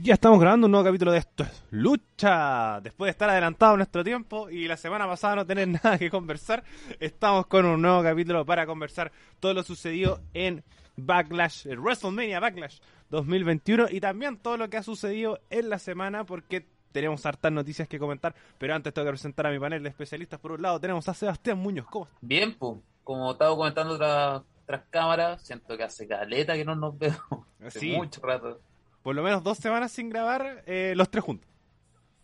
Ya estamos grabando un nuevo capítulo de esto es Lucha. Después de estar adelantado nuestro tiempo y la semana pasada no tener nada que conversar, estamos con un nuevo capítulo para conversar todo lo sucedido en Backlash, el WrestleMania Backlash 2021 y también todo lo que ha sucedido en la semana porque tenemos hartas noticias que comentar, pero antes tengo que presentar a mi panel de especialistas. Por un lado tenemos a Sebastián Muñoz. ¿Cómo estás? Bien, pues, como estaba comentando tras, tras cámaras, siento que hace caleta que no nos vemos. Hace Sí. mucho rato. Por lo menos dos semanas sin grabar eh, los tres juntos.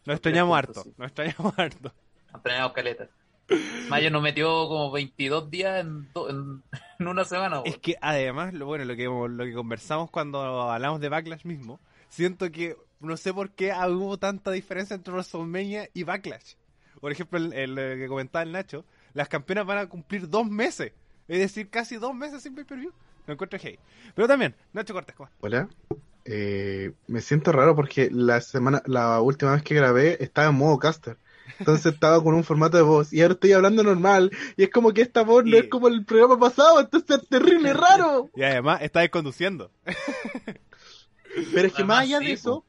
Nos extrañamos juntos, harto, sí. nos extrañamos harto. Han planeado caleta. Mayo nos metió como 22 días en, do- en, en una semana. Es que además, lo bueno, lo que, lo que conversamos cuando hablamos de Backlash mismo, siento que no sé por qué hubo tanta diferencia entre WrestleMania y Backlash. Por ejemplo, el, el, que comentaba el Nacho, las campeonas van a cumplir dos meses. Es decir, casi dos meses sin pay-per-view. Lo encuentro heavy. Pero también, Nacho Cortés, ¿cómo? Hola. Eh, me siento raro porque la semana, la última vez que grabé estaba en modo caster. Entonces estaba con un formato de voz y ahora estoy hablando normal y es como que esta voz no es como el programa pasado, entonces es terrible raro. Y además, estáis conduciendo. Pero es que más allá de eso,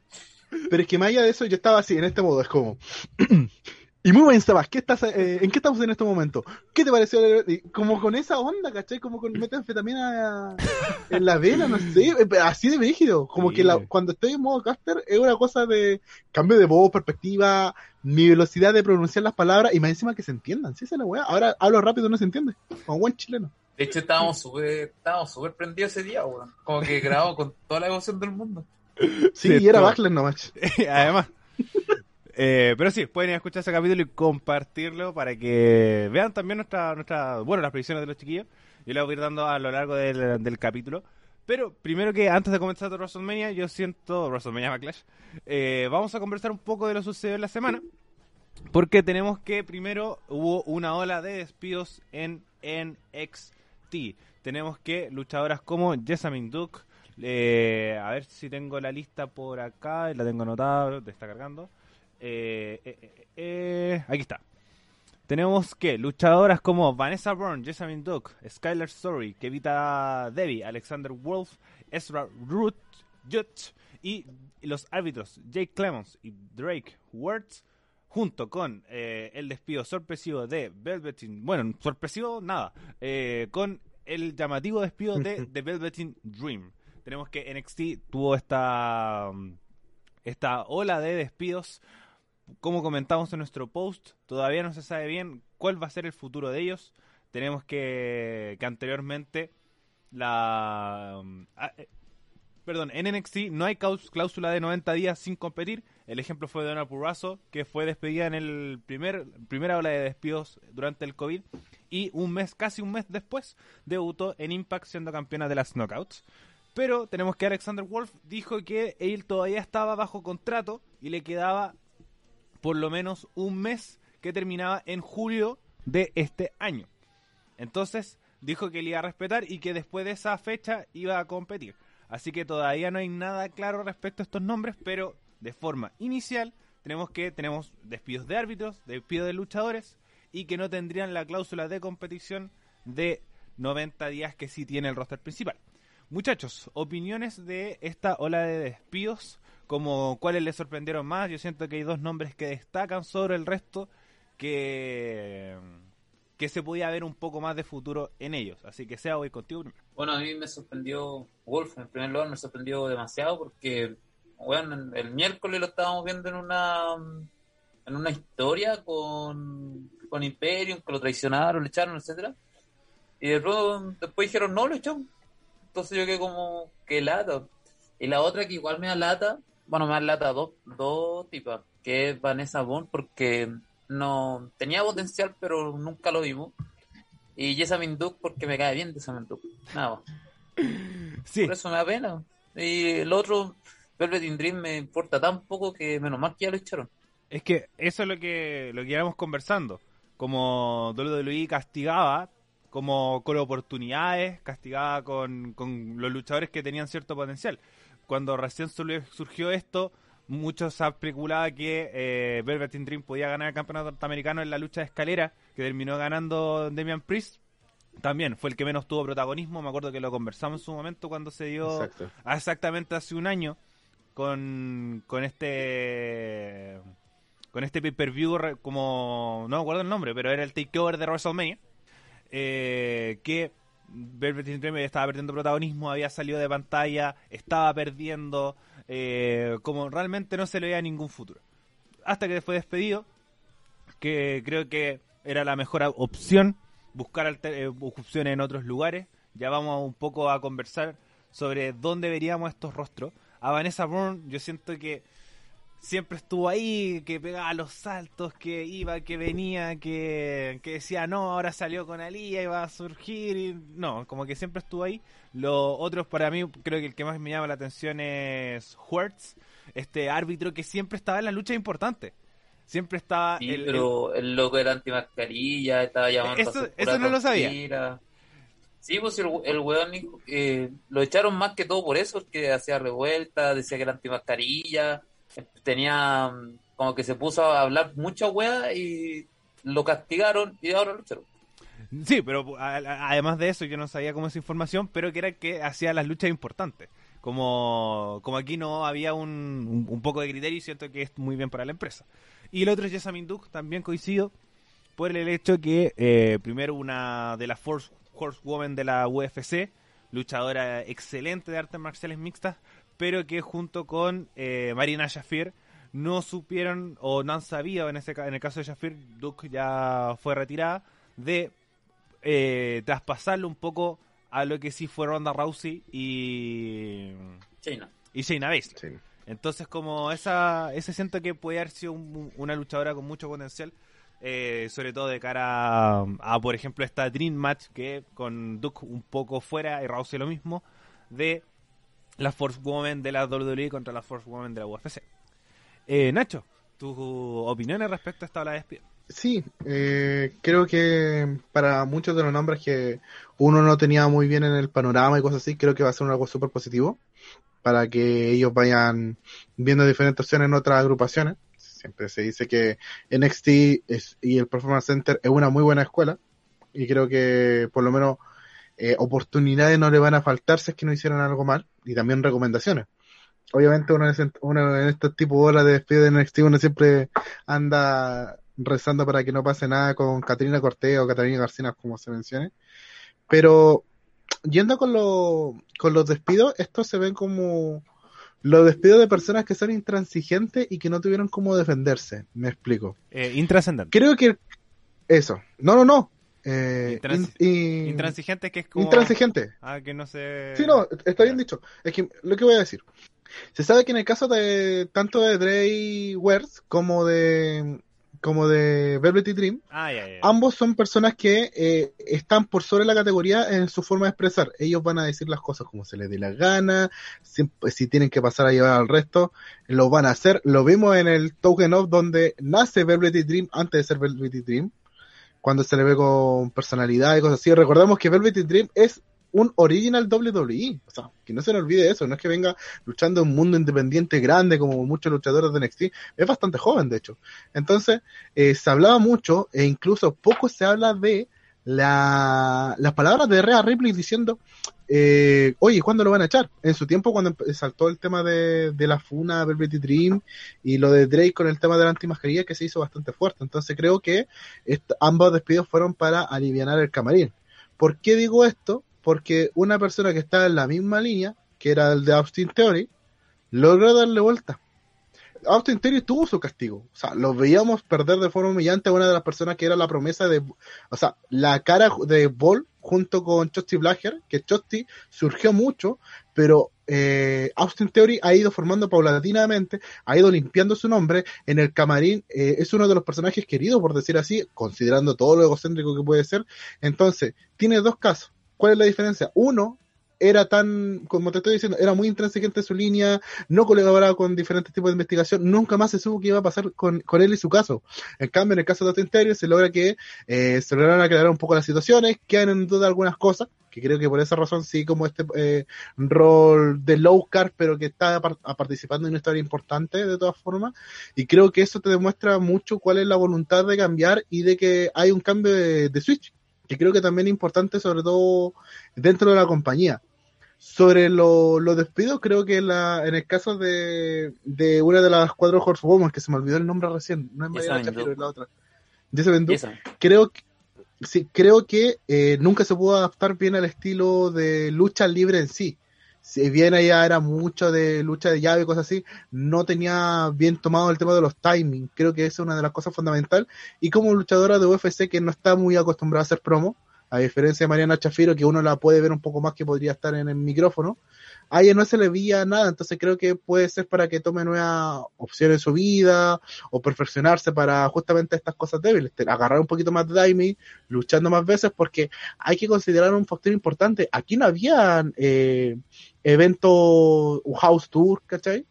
pero es que más allá de eso yo estaba así en este modo, es como y muy bien Sebas, ¿qué estás, eh, ¿en qué estamos en este momento? ¿Qué te pareció? Y Como con esa onda, ¿cachai? Como con metanfetamina en la vena, no sé, eh, así de rígido. Como Sí. que la- cuando estoy en modo caster es una cosa de cambio de voz, perspectiva, mi velocidad de pronunciar las palabras y más encima que se entiendan. Sí, esa es la weá. Ahora hablo rápido, no se entiende. Como buen chileno. De hecho, estábamos súper estábamos súper prendidos ese día, weón. Como que grabamos con toda la emoción del mundo. Sí, Sí, y era. Backlash nomás. Además. Eh, pero sí, pueden ir a escuchar ese capítulo y compartirlo para que vean también nuestra, nuestra bueno, las predicciones de los chiquillos. Yo les voy a ir dando a lo largo del, del capítulo. Pero primero que antes de comenzar WrestleMania, yo siento WrestleMania Backlash. eh, vamos a conversar un poco de lo sucedido en la semana. Porque tenemos que primero hubo una ola de despidos en NXT. Tenemos que luchadoras como Jessamine Duke. eh, a ver si tengo la lista por acá. La tengo anotada, te está cargando. Eh, eh, eh, aquí está. Tenemos que luchadoras como Vanessa Bourne, Jessamine Duke, Skylar Story, Kevita Debbie, Alexander Wolf, Ezra Root, Judge y los árbitros Jake Clemons y Drake Words junto con eh, el despido sorpresivo de Velveteen, bueno, sorpresivo nada, eh, con el llamativo despido de The Velveteen Dream. Tenemos que NXT tuvo esta um, esta ola de despidos como comentamos en nuestro post, todavía no se sabe bien cuál va a ser el futuro de ellos. Tenemos que, que anteriormente la... um, ah, eh, perdón, en NXT no hay cláusula de 90 días sin competir. El ejemplo fue de Donna Purrazzo, que fue despedida en el primer primera ola de despidos durante el COVID y un mes, casi un mes después, debutó en Impact siendo campeona de las Knockouts. Pero tenemos que Alexander Wolf dijo que él todavía estaba bajo contrato y le quedaba por lo menos un mes que terminaba en julio de este año. Entonces dijo que le iba a respetar y que después de esa fecha iba a competir. Así que todavía no hay nada claro respecto a estos nombres, pero de forma inicial tenemos que tenemos despidos de árbitros, despidos de luchadores y que no tendrían la cláusula de competición de 90 días que sí tiene el roster principal. Muchachos, opiniones de esta ola de despidos, como cuáles les sorprendieron más. Yo siento que hay dos nombres que destacan sobre el resto que, que se podía ver un poco más de futuro en ellos. Así que sea voy contigo. Bueno, a mí me sorprendió Wolf, en primer lugar, me sorprendió demasiado porque, bueno, el miércoles lo estábamos viendo en una en una historia con, con Imperium, que lo traicionaron, lo echaron, etcétera Y de pronto después dijeron, no, lo echaron. Entonces yo quedé como, que lata. Y la otra que igual me da lata, bueno, me da lata dos, dos tipas, que es Vanessa Bond, porque no tenía potencial, pero nunca lo vimos. Y Jessamine Duke porque me cae bien Jessamine Duke. Nada más. Sí, Por eso me da pena. Y el otro, Velvet in Dream, me importa tan poco que menos mal que ya lo echaron. es que eso es lo que, lo que íbamos conversando. Como WWE castigaba, como con oportunidades, castigaba con, con los luchadores que tenían cierto potencial. Cuando recién surgió esto, muchos especulaban que eh, Velvet Dream podía ganar el campeonato norteamericano en la lucha de escalera, que terminó ganando Damian Priest. También fue el que menos tuvo protagonismo. Me acuerdo que lo conversamos en su momento cuando se dio Exacto. exactamente hace un año. con, con este con este pay-per-view como no me acuerdo el nombre, pero era el takeover de WrestleMania eh, que Velvet estaba perdiendo protagonismo, había salido de pantalla, estaba perdiendo, eh, como realmente no se le veía ningún futuro. Hasta que fue despedido, que creo que era la mejor opción, buscar eh, opciones en otros lugares. Ya vamos un poco a conversar sobre dónde veríamos estos rostros. A Vanessa Bourne, yo siento que siempre estuvo ahí, que pegaba los saltos, que iba, que venía, que, que decía no, ahora salió con Alía y va a surgir. Y... No, como que siempre estuvo ahí. Los otros, para mí, creo que el que más me llama la atención es Hertz, este árbitro que siempre estaba en las luchas importantes. Siempre estaba. Sí, el- el- pero el loco era antimascarilla, estaba llamando Eso- a eso no lo sabía. Sí, pues el, el weón eh, lo echaron más que todo por eso, porque hacía revuelta, decía que era antimascarilla, tenía mm, como que se puso a hablar mucha wea y lo castigaron y ahora lo. Sí, pero además de eso, yo no sabía cómo esa información, pero que era que hacía las luchas importantes. Como, como aquí no había un, un, un poco de criterio, y siento que es muy bien para la empresa. Y el otro es Jessamine Duke, también coincido, por el hecho que, eh, primero, una de las Force Horsewomen de la UFC, luchadora excelente de artes marciales mixtas, pero que junto con eh, Marina Shafir no supieron o no han sabido, en, ese, ca- en el caso de Shafir, Duke ya fue retirada, de eh, traspasarlo un poco a lo que sí fue Ronda Rousey y, China. y Shayna Baszler. Sí. Entonces, como esa, ese siento que puede haber sido un- una luchadora con mucho potencial, eh, sobre todo de cara a, a, por ejemplo, esta Dream Match que con Duke un poco fuera y Rousey lo mismo, de la Force Woman de la WWE contra la Force Woman de la UFC. Eh, Nacho, tus opiniones respecto a esta ola de despido. Sí, eh, creo que para muchos de los nombres que uno no tenía muy bien en el panorama y cosas así, creo que va a ser algo súper positivo para que ellos vayan viendo diferentes opciones en otras agrupaciones. Siempre se dice que NXT es- y el Performance Center es una muy buena escuela y creo que por lo menos eh, oportunidades no le van a faltar si es que no hicieron algo mal y también recomendaciones. Obviamente uno en, ese- uno en este tipo de horas de despido de NXT uno siempre anda rezando para que no pase nada con Catrina Cortés o Catalina García, como se mencione. Pero yendo con, lo- con los despidos, estos se ven como los despidos de personas que son intransigentes y que no tuvieron cómo defenderse. Me explico. Eh, intrascendente. Creo que eso. No, no, no. Eh, Intrans- in- in- Intransigente que es como... intransigente. Ah, que no sé... Sí, no, está bien dicho. Es que lo que voy a decir. Se sabe que en el caso de tanto de Dre Wers como de como de Velvet Dream, Ah, ambos son personas que eh, están por sobre la categoría en su forma de expresar. Ellos van a decir las cosas como se les dé la gana, si, si tienen que pasar a llevar al resto, lo van a hacer. Lo vimos en el Token Of donde nace Velvet Dream antes de ser Velvet Dream, cuando se le ve con personalidad y cosas así. Recordemos que Velvet Dream es un original WWE, o sea, que no se nos olvide eso, no es que venga luchando en un mundo independiente grande como muchos luchadores de NXT, es bastante joven de hecho. Entonces, eh, se hablaba mucho e incluso poco se habla de la, las palabras de Rhea Ripley diciendo, eh, oye, ¿cuándo lo van a echar? En su tiempo cuando saltó el tema de, de la funa Velvet Dream y lo de Drake con el tema de la antimascarilla que se hizo bastante fuerte. Entonces creo que ambos despidos fueron para aliviar el camarín. ¿Por qué digo esto? Porque una persona que estaba en la misma línea, que era el de Austin Theory, logró darle vuelta. Austin Theory tuvo su castigo. O sea, lo veíamos perder de forma humillante a una de las personas que era la promesa de, o sea, la cara de Ball junto con Chosty Blacker, que Chosty surgió mucho, pero eh, Austin Theory ha ido formando paulatinamente, ha ido limpiando su nombre. En el camarín eh, es uno de los personajes queridos, por decir así, considerando todo lo egocéntrico que puede ser. Entonces, tiene dos casos. ¿Cuál es la diferencia? Uno, era tan, como te estoy diciendo, era muy intransigente en su línea, no colaboraba con diferentes tipos de investigación, nunca más se supo qué iba a pasar con, con él y su caso. En cambio, en el caso de Austin Theory se logra que eh, se lograron aclarar un poco las situaciones, quedan en duda algunas cosas, que creo que por esa razón sí como este eh, rol de low card, pero que está participando en una historia importante de todas formas, y creo que eso te demuestra mucho cuál es la voluntad de cambiar y de que hay un cambio de switch, que creo que también es importante sobre todo dentro de la compañía. Sobre lo- los despidos, creo que la, en el caso de, de una de las cuatro Horsewoman, que se me olvidó el nombre recién, no es Mariana Duke. es la otra. Duke, Y esa. creo que, sí, creo que eh, nunca se pudo adaptar bien al estilo de lucha libre en sí. Si bien ella era mucho de lucha de llave y cosas así, no tenía bien tomado el tema de los timings. Creo que es una de las cosas fundamentales. Y como luchadora de UFC que no está muy acostumbrada a hacer promo, a diferencia de Mariana Chafiro, que uno la puede ver un poco más que podría estar en el micrófono, a ella no se le veía nada, entonces creo que puede ser para que tome nuevas opciones en su vida o perfeccionarse para justamente estas cosas débiles, agarrar un poquito más de timing, luchando más veces, porque hay que considerar un factor importante. Aquí no había eh, eventos, un house tour, ¿cachai?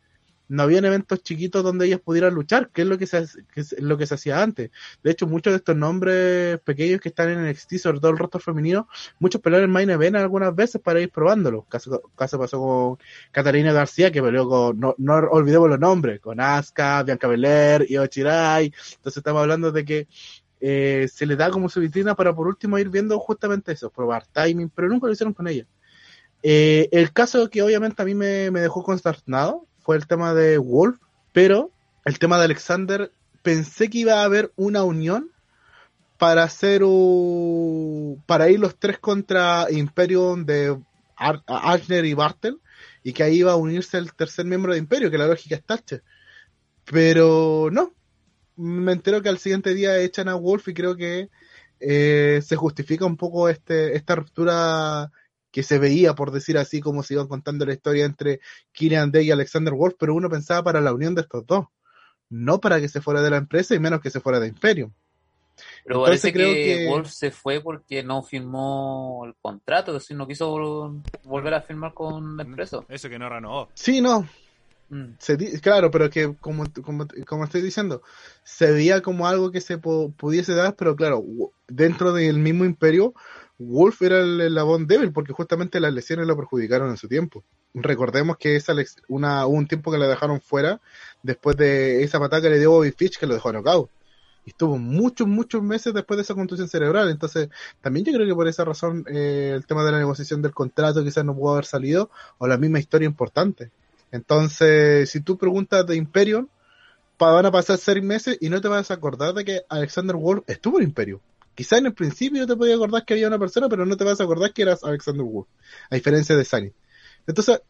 No habían eventos chiquitos donde ellas pudieran luchar, que es lo que se, es lo que se hacía antes. De hecho, muchos de estos nombres pequeños que están en NXT, sobre todo el roster femenino, muchos pelearon en Main Event algunas veces para ir probándolo. Caso, caso pasó con Catalina García, que peleó con, no, no olvidemos los nombres, con Asuka, Bianca Belair, Io Shirai. Entonces estamos hablando de que eh, se le da como su vitrina para por último ir viendo justamente eso, probar timing, pero nunca lo hicieron con ella. Eh, el caso que obviamente a mí me, me dejó consternado fue el tema de Wolf, pero el tema de Alexander, pensé que iba a haber una unión para hacer para ir los tres contra Imperium de Ar- y Bartel y que ahí iba a unirse el tercer miembro de Imperio, que la lógica es Thatcher. Pero no, me entero que al siguiente día echan a Wolf y creo que eh, se justifica un poco este esta ruptura que se veía, por decir así, como se iban contando la historia entre Killian Day y Alexander Wolf, pero uno pensaba para la unión de estos dos, no para que se fuera de la empresa y menos que se fuera de Imperium. Pero Entonces parece creo que, que- Wolf se fue porque no firmó el contrato, es decir, no quiso vol- volver a firmar con la empresa. Eso que no renovó. Sí, no, Mm. se di- claro, pero que como, como, como estoy diciendo, se veía como algo que se pudiese dar, pero claro, dentro del mismo imperio, Wolf era el eslabón débil porque justamente las lesiones lo perjudicaron en su tiempo. Recordemos que esa una, hubo un tiempo que la dejaron fuera después de esa patada que le dio Bobby Fitch que lo dejó knockout. Y estuvo muchos, muchos meses después de esa contusión cerebral. Entonces, también yo creo que por esa razón eh, el tema de la negociación del contrato quizás no pudo haber salido, o la misma historia importante. Entonces, si tú preguntas de Imperium, van a pasar seis meses y no te vas a acordar de que Alexander Wolf estuvo en Imperio. Quizás en el principio te podías acordar que había una persona, pero no te vas a acordar que eras Alexander Wolf, a diferencia de Sunny. Entonces,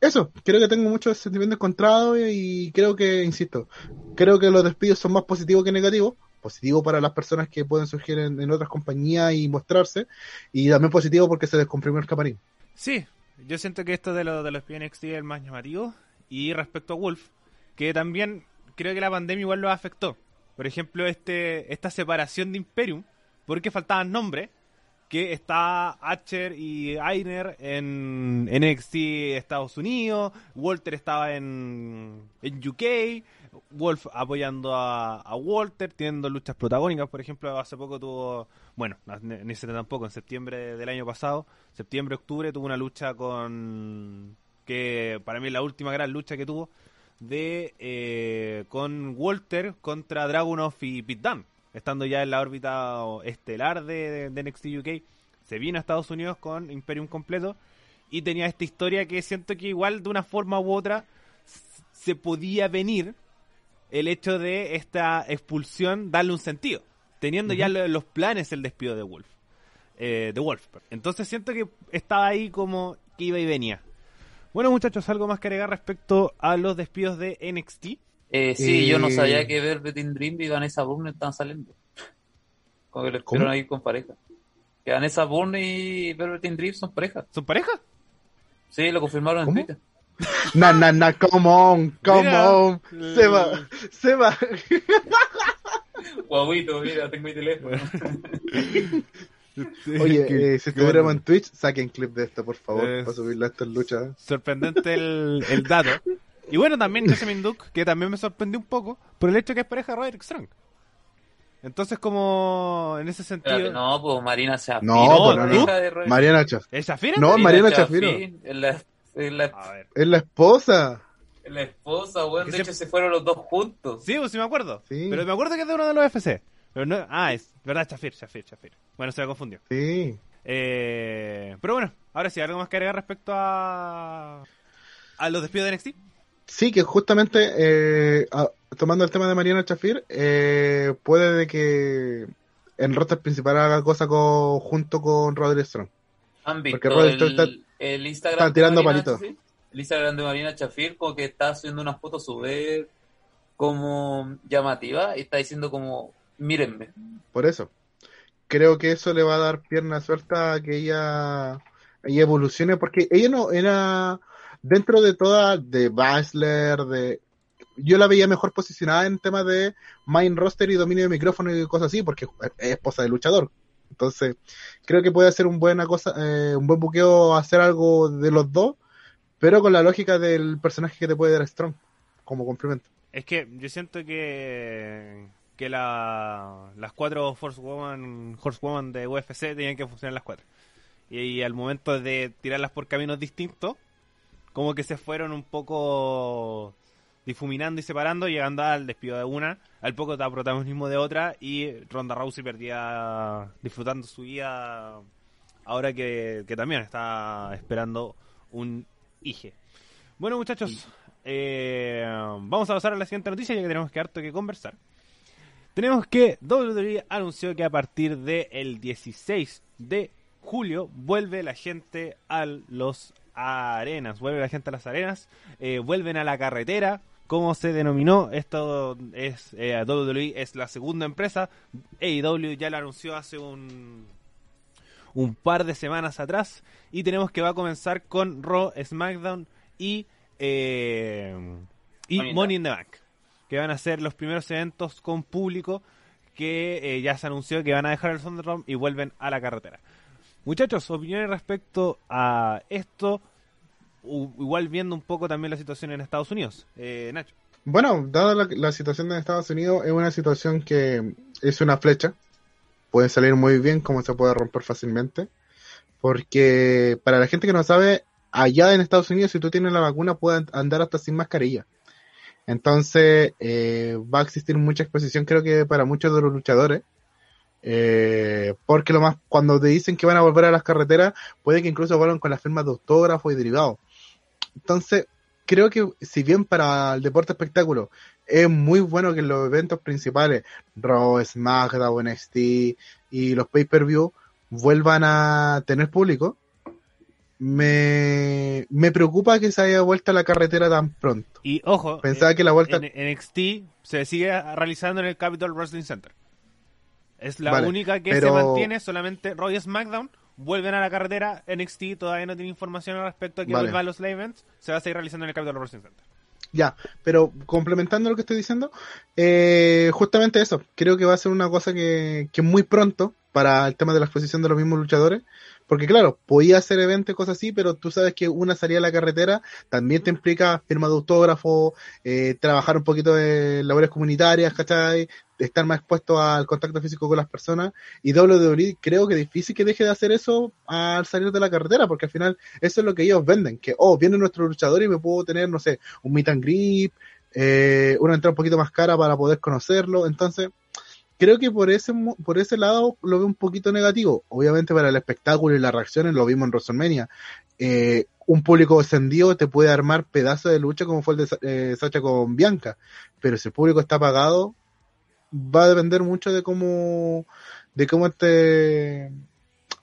eso, creo que tengo muchos sentimientos encontrados y creo que, insisto, creo que los despidos son más positivos que negativos. Positivo para las personas que pueden surgir en, en otras compañías y mostrarse, y también positivo porque se descomprimió el camarín. Sí, yo siento que esto de, lo, de los PNXT es el más llamativo. Y respecto a Wolf, que también creo que la pandemia igual lo afectó. Por ejemplo, este esta separación de Imperium, porque faltaban nombres, que está Archer y Ainer en NXT Estados Unidos, Walter estaba en, en UK, Wolf apoyando a, a Walter, teniendo luchas protagónicas, por ejemplo, hace poco tuvo, bueno, no, ni ese tampoco, en septiembre del año pasado, septiembre, octubre, tuvo una lucha con, que para mí es la última gran lucha que tuvo, de eh, con Walter contra Dragunov y Pit Dunne, estando ya en la órbita estelar de, NXT UK, se vino a Estados Unidos con Imperium completo y tenía esta historia que siento que igual de una forma u otra se podía venir el hecho de esta expulsión darle un sentido, teniendo ya lo- los planes el despido de Wolf. Eh, de Wolf. Entonces siento que estaba ahí como que iba y venía. Bueno muchachos, algo más que agregar respecto a los despidos de NXT. Eh, sí, Eh, yo no sabía que Velvet in Dream y Vanessa Bourne estaban saliendo. Como que lo ¿Cómo? estuvieron ahí con pareja. Que Vanessa Bourne y Velvet in Dream son pareja. ¿Son pareja? Sí, lo confirmaron ¿Cómo? en Twitter. Na, na, na, come on, come Mira. on. Se va, se va. Guaguito, mira, tengo mi teléfono. Oye, eh, si estuviéramos bueno. en Twitch, saquen clip de esto, por favor, Es- para subirlo a estas luchas. Sorprendente el, el dato. Y bueno, también Jessamine Duke, que también me sorprendió un poco por el hecho que es pareja de Roderick Strong. Entonces, como en ese sentido. No, pues Marina Shafiro. No, pues, no, pareja no. de Mariana Chaf. ¿Es Shafira? No, Mariana Shafiro. Es la, es la, A ver. Es la esposa. es la esposa, weón. De se- hecho, se fueron los dos juntos. Sí, pues sí me acuerdo. Sí. Pero me acuerdo que es de uno de los FC. Pero no, ah, es verdad, Shafir, Shafir, Shafir. Bueno, se me confundió. Sí. Eh, pero bueno, Ahora sí, ¿algo más que agregar respecto a, a los despidos de NXT? Sí, que justamente eh, a- tomando el tema de Mariana Chafir, eh, puede de que en roster principal haga cosa con, junto con Roderick Strong. ¿Han Porque Rodri el, está- el Instagram está tirando palitos. El Instagram de Marina Chafir como que está haciendo unas fotos súper como llamativas y está diciendo como, mírenme. Por eso. Creo que eso le va a dar pierna suelta a que ella, ella evolucione, porque ella no era dentro de toda, de Baszler, de... Yo la veía mejor posicionada en temas de main roster y dominio de micrófono y cosas así, porque es esposa de luchador. Entonces, creo que puede hacer un buena cosa, eh, un buen buqueo hacer algo de los dos, pero con la lógica del personaje que te puede dar Strong como complemento. Es que yo siento que que la, las cuatro Horsewoman, Horsewoman de UFC tenían que funcionar las cuatro. Y al momento de tirarlas por caminos distintos, como que se fueron un poco difuminando y separando, llegando al despido de una, al poco protagonismo de otra, y Ronda Rousey perdía disfrutando su vida ahora que, que también está esperando un hije. Bueno muchachos, eh, vamos a pasar a la siguiente noticia ya que tenemos que harto que conversar. Tenemos que WWE anunció que a partir del 16 de julio vuelve la gente a los arenas, vuelve la gente a las arenas, eh, vuelven a la carretera, como se denominó, esto es eh, WWE es la segunda empresa, AEW ya lo anunció hace un un par de semanas atrás y tenemos que va a comenzar con Raw, SmackDown y eh, y Money in the Money in the Bank que van a ser los primeros eventos con público que eh, ya se anunció que van a dejar el Thunderdome y vuelven a la carretera. Muchachos, opiniones respecto a esto, igual viendo un poco también la situación en Estados Unidos. Eh, Nacho. Bueno, dada la, la situación de Estados Unidos, es una situación que es una flecha. Puede salir muy bien, como se puede romper fácilmente. Porque para la gente que no sabe, allá en Estados Unidos, si tú tienes la vacuna, puedes andar hasta sin mascarilla. Entonces, eh, va a existir mucha exposición, creo que para muchos de los luchadores. Eh, porque lo más, cuando te dicen que van a volver a las carreteras, puede que incluso vuelvan con las firmas de autógrafo y derivados. Entonces, creo que si bien para el deporte espectáculo es muy bueno que en los eventos principales, Raw, SmackDown, NXT y los pay-per-view vuelvan a tener público, me, me preocupa que se haya vuelto a la carretera tan pronto. Y ojo, Pensaba eh, que la vuelta... en NXT se sigue realizando en el Capitol Wrestling Center. Es la Vale, única que pero- se mantiene, solamente Raw y SmackDown vuelven a la carretera. NXT todavía no tiene información al respecto a que Vale. vuelvan los live events. Se va a seguir realizando en el Capitol Wrestling Center. Ya, pero complementando lo que estoy diciendo, eh, justamente eso, creo que va a ser una cosa que, que muy pronto para el tema de la exposición de los mismos luchadores, porque claro, podía hacer eventos y cosas así, pero tú sabes que una salida a la carretera también te implica firma de autógrafo, eh, trabajar un poquito de labores comunitarias, ¿cachai? Estar más expuesto al contacto físico con las personas, y WWE creo que es difícil que deje de hacer eso al salir de la carretera, porque al final eso es lo que ellos venden, que, oh, viene nuestro luchador y me puedo tener, no sé, un meet and greet, eh, una entrada un poquito más cara para poder conocerlo. Entonces, creo que por ese, por ese lado lo veo un poquito negativo. Obviamente para el espectáculo y las reacciones lo vimos en WrestleMania. Eh, un público descendido te puede armar pedazos de lucha como fue el de eh, Sacha con Bianca. Pero si el público está pagado, va a depender mucho de cómo, de cómo este,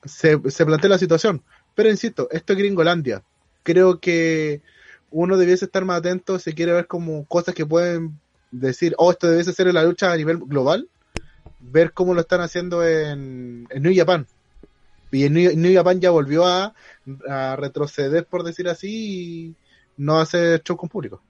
se, se plantea la situación. Pero insisto, esto es Gringolandia. Creo que uno debiese estar más atento si quiere ver como cosas que pueden decir, oh, esto debiese ser la lucha a nivel global, ver cómo lo están haciendo en, en New Japan. Y en New, New Japan ya volvió a, a retroceder, por decir así, y no hacer show con público.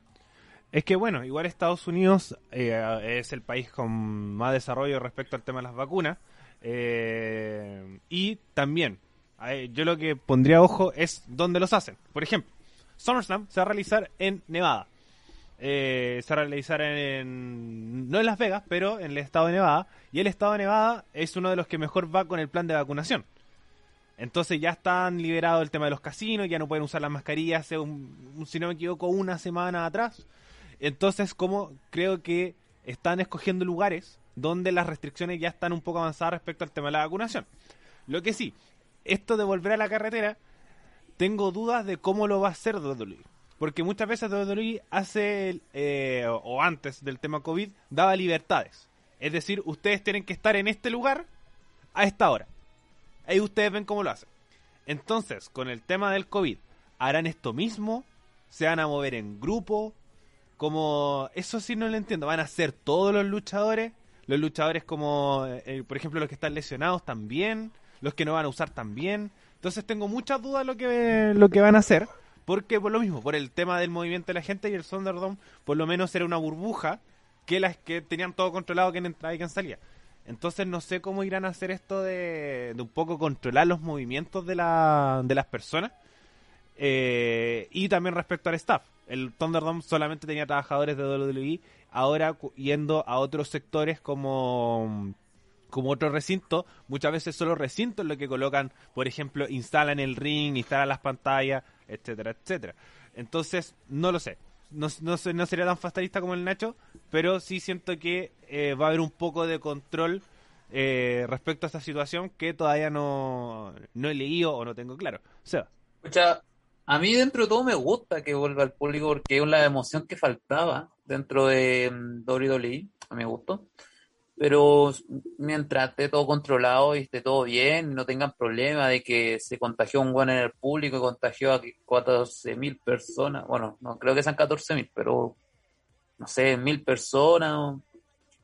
Es que bueno, igual Estados Unidos eh, es el país con más desarrollo respecto al tema de las vacunas. eh, y también, eh, yo lo que pondría ojo es dónde los hacen. Por ejemplo, SummerSlam se va a realizar en Nevada. Eh, se va a realizar en, no en Las Vegas, pero en el estado de Nevada. Y el estado de Nevada es uno de los que mejor va con el plan de vacunación. Entonces ya están liberados el tema de los casinos, ya no pueden usar las mascarillas, un- si no me equivoco, una semana atrás. Entonces, como creo que están escogiendo lugares donde las restricciones ya están un poco avanzadas respecto al tema de la vacunación. Lo que sí, esto de volver a la carretera tengo dudas de cómo lo va a hacer WWE. Porque muchas veces WWE hace, eh, o antes del tema COVID, daba libertades. Es decir, ustedes tienen que estar en este lugar a esta hora. Ahí ustedes ven cómo lo hacen. Entonces, con el tema del COVID, ¿harán esto mismo? ¿Se van a mover en grupo? Como, eso sí no lo entiendo. ¿Van a ser todos los luchadores? Los luchadores como, eh, por ejemplo, los que están lesionados también. Los que no van a usar también. Entonces tengo muchas dudas lo que, lo que van a hacer. Porque por lo mismo, por el tema del movimiento de la gente y el Thunderdome, por lo menos era una burbuja que las que tenían todo controlado quién entraba y quién salía. Entonces no sé cómo irán a hacer esto de, de un poco controlar los movimientos de, la, de las personas. Eh, y también respecto al staff. El Thunderdome solamente tenía trabajadores de WWE, ahora yendo a otros sectores como como otro recinto, muchas veces solo recintos lo que colocan, por ejemplo, instalan el ring, instalan las pantallas, etcétera, etcétera. Entonces, no lo sé. No, no, no sería tan fatalista como el Nacho, pero sí siento que eh, va a haber un poco de control eh, respecto a esta situación que todavía no, no he leído o no tengo claro. O sea, Escucha, a mí dentro de todo me gusta que vuelva al público porque es la emoción que faltaba dentro de mm, WWE, a mi gusto. Pero mientras esté todo controlado y esté todo bien, no tengan problema de que se contagió un buen en el público y contagió a 14.000 personas. Bueno, no creo que sean 14.000, pero no sé, mil personas o,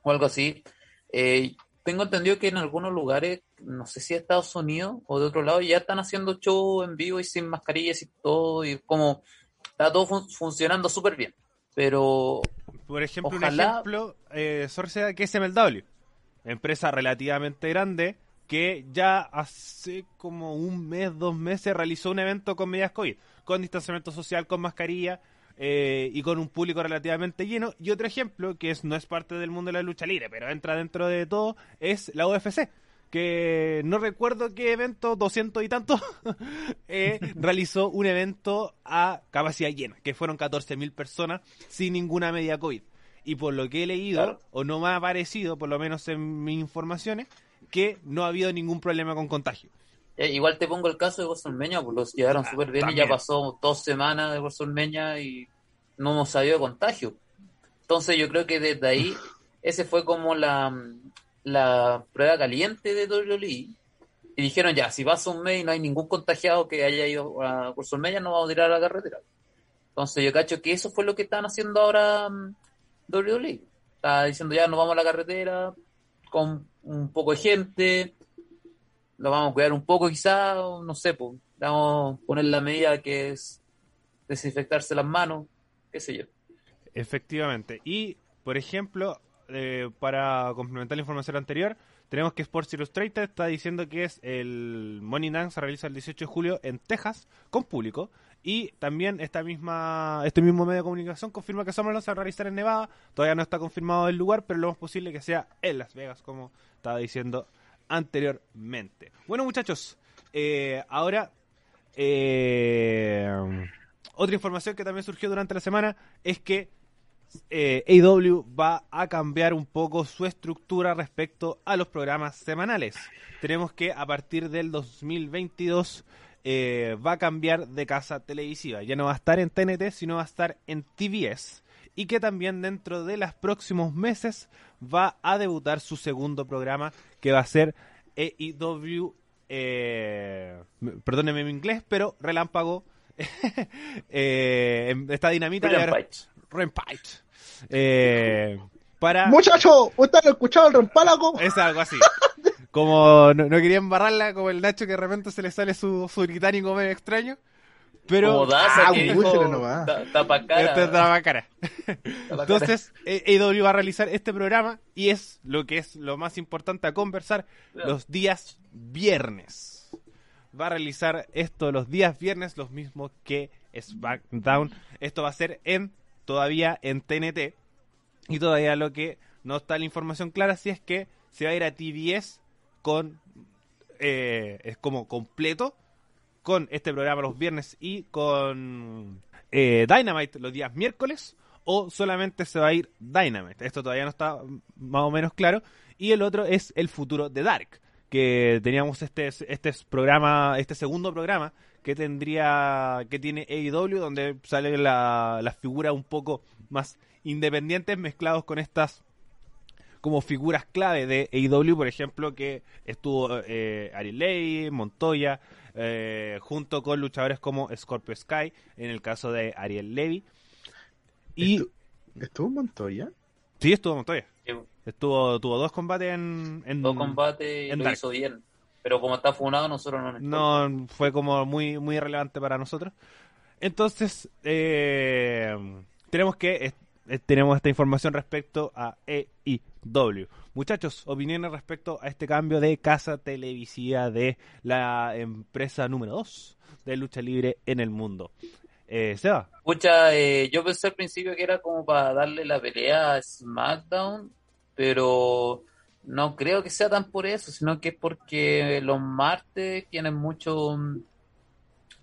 o algo así. Eh, tengo entendido que en algunos lugares, no sé si de Estados Unidos o de otro lado, ya están haciendo show en vivo y sin mascarillas y todo, y como está todo fun- funcionando súper bien. Pero por ejemplo, un Ojalá- ejemplo, eh, que es MLW, empresa relativamente grande que ya hace como un mes, dos meses realizó un evento con medidas COVID, con distanciamiento social, con mascarilla eh, y con un público relativamente lleno. Y otro ejemplo, que es, no es parte del mundo de la lucha libre, pero entra dentro de todo, es la UFC. Que no recuerdo qué evento, 200 y tanto, eh, realizó un evento a capacidad llena, que fueron 14.000 personas sin ninguna media COVID. Y por lo que he leído, Claro. o no me ha parecido, por lo menos en mis informaciones, que no ha habido ningún problema con contagio. Eh, igual te pongo el caso de WrestleMania, pues los llevaron Ah, súper bien y ya pasó dos semanas de WrestleMania y no hemos sabido de contagio. Entonces yo creo que desde ahí, ese fue como la, la prueba caliente de WWE. Y dijeron ya, si pasa un mes y no hay ningún contagiado que haya ido a WrestleMania, no vamos a tirar a la carretera. Entonces yo cacho que eso fue lo que están haciendo ahora mm, WWE. Está diciendo ya, nos vamos a la carretera con un poco de gente, lo vamos a cuidar un poco quizá, o no sé, pues, vamos a poner la medida que es desinfectarse las manos, qué sé yo. Efectivamente. Y, por ejemplo, eh, para complementar la información anterior, tenemos que Sports Illustrated está diciendo que es el Money Dance se realiza el 18 de julio en Texas con público. Y también esta misma, este mismo medio de comunicación confirma que Summerland se va a realizar en Nevada. Todavía no está confirmado el lugar, pero lo más posible que sea en Las Vegas, como estaba diciendo anteriormente. Bueno, muchachos, eh, ahora eh, otra información que también surgió durante la semana es que eh, AEW va a cambiar un poco su estructura respecto a los programas semanales. Tenemos que a partir del 2022 eh, va a cambiar de casa televisiva. Ya no va a estar en TNT, sino va a estar en TBS. Y que también dentro de los próximos meses va a debutar su segundo programa, que va a ser AEW. Eh, perdóneme mi inglés, pero relámpago. eh, em- esta dinamita. Rampage. Rampage. Eh, para. Muchachos, ¿ustedes han escuchado el rempálago? Es algo así. Como no, no quería embarrarla, como el Nacho que de repente se le sale su, su británico medio extraño. Pero. Como Daza ah, que dijo, nomás. "Ta- tapa cara, Este es de la cara. tapa cara". Entonces, AEW va a realizar este programa y es lo que es lo más importante a conversar los días viernes. Va a realizar esto los días viernes, los mismos que SmackDown. Esto va a ser en todavía en TNT. Y todavía lo que no está la información clara si es que se va a ir a TBS con eh, es como completo con este programa los viernes y con eh, Dynamite los días miércoles o solamente se va a ir Dynamite. Esto todavía no está más o menos claro. Y el otro es el futuro de Dark, que teníamos este, este programa, este segundo programa que tendría, que tiene AEW, donde salen la, las figuras un poco más independientes mezclados con estas como figuras clave de AEW, por ejemplo, que estuvo eh, Ariel Levy, Montoya, eh, junto con luchadores como Scorpio Sky, en el caso de Ariel Levy. Y... ¿Estuvo, ¿Estuvo Montoya? Sí, estuvo Montoya. Estuvo, tuvo dos combates en, en dos combates y en lo Dark. hizo bien. Pero como está funado, nosotros no nos no fue como muy muy relevante para nosotros. Entonces, eh, tenemos que tenemos esta información respecto a EIW. Muchachos, opiniones respecto a este cambio de casa televisiva de la empresa número 2 de lucha libre en el mundo. Eh, Seba, Pucha, eh, yo pensé al principio que era como para darle la pelea a SmackDown, pero no creo que sea tan por eso, sino que es porque los martes tienen mucho,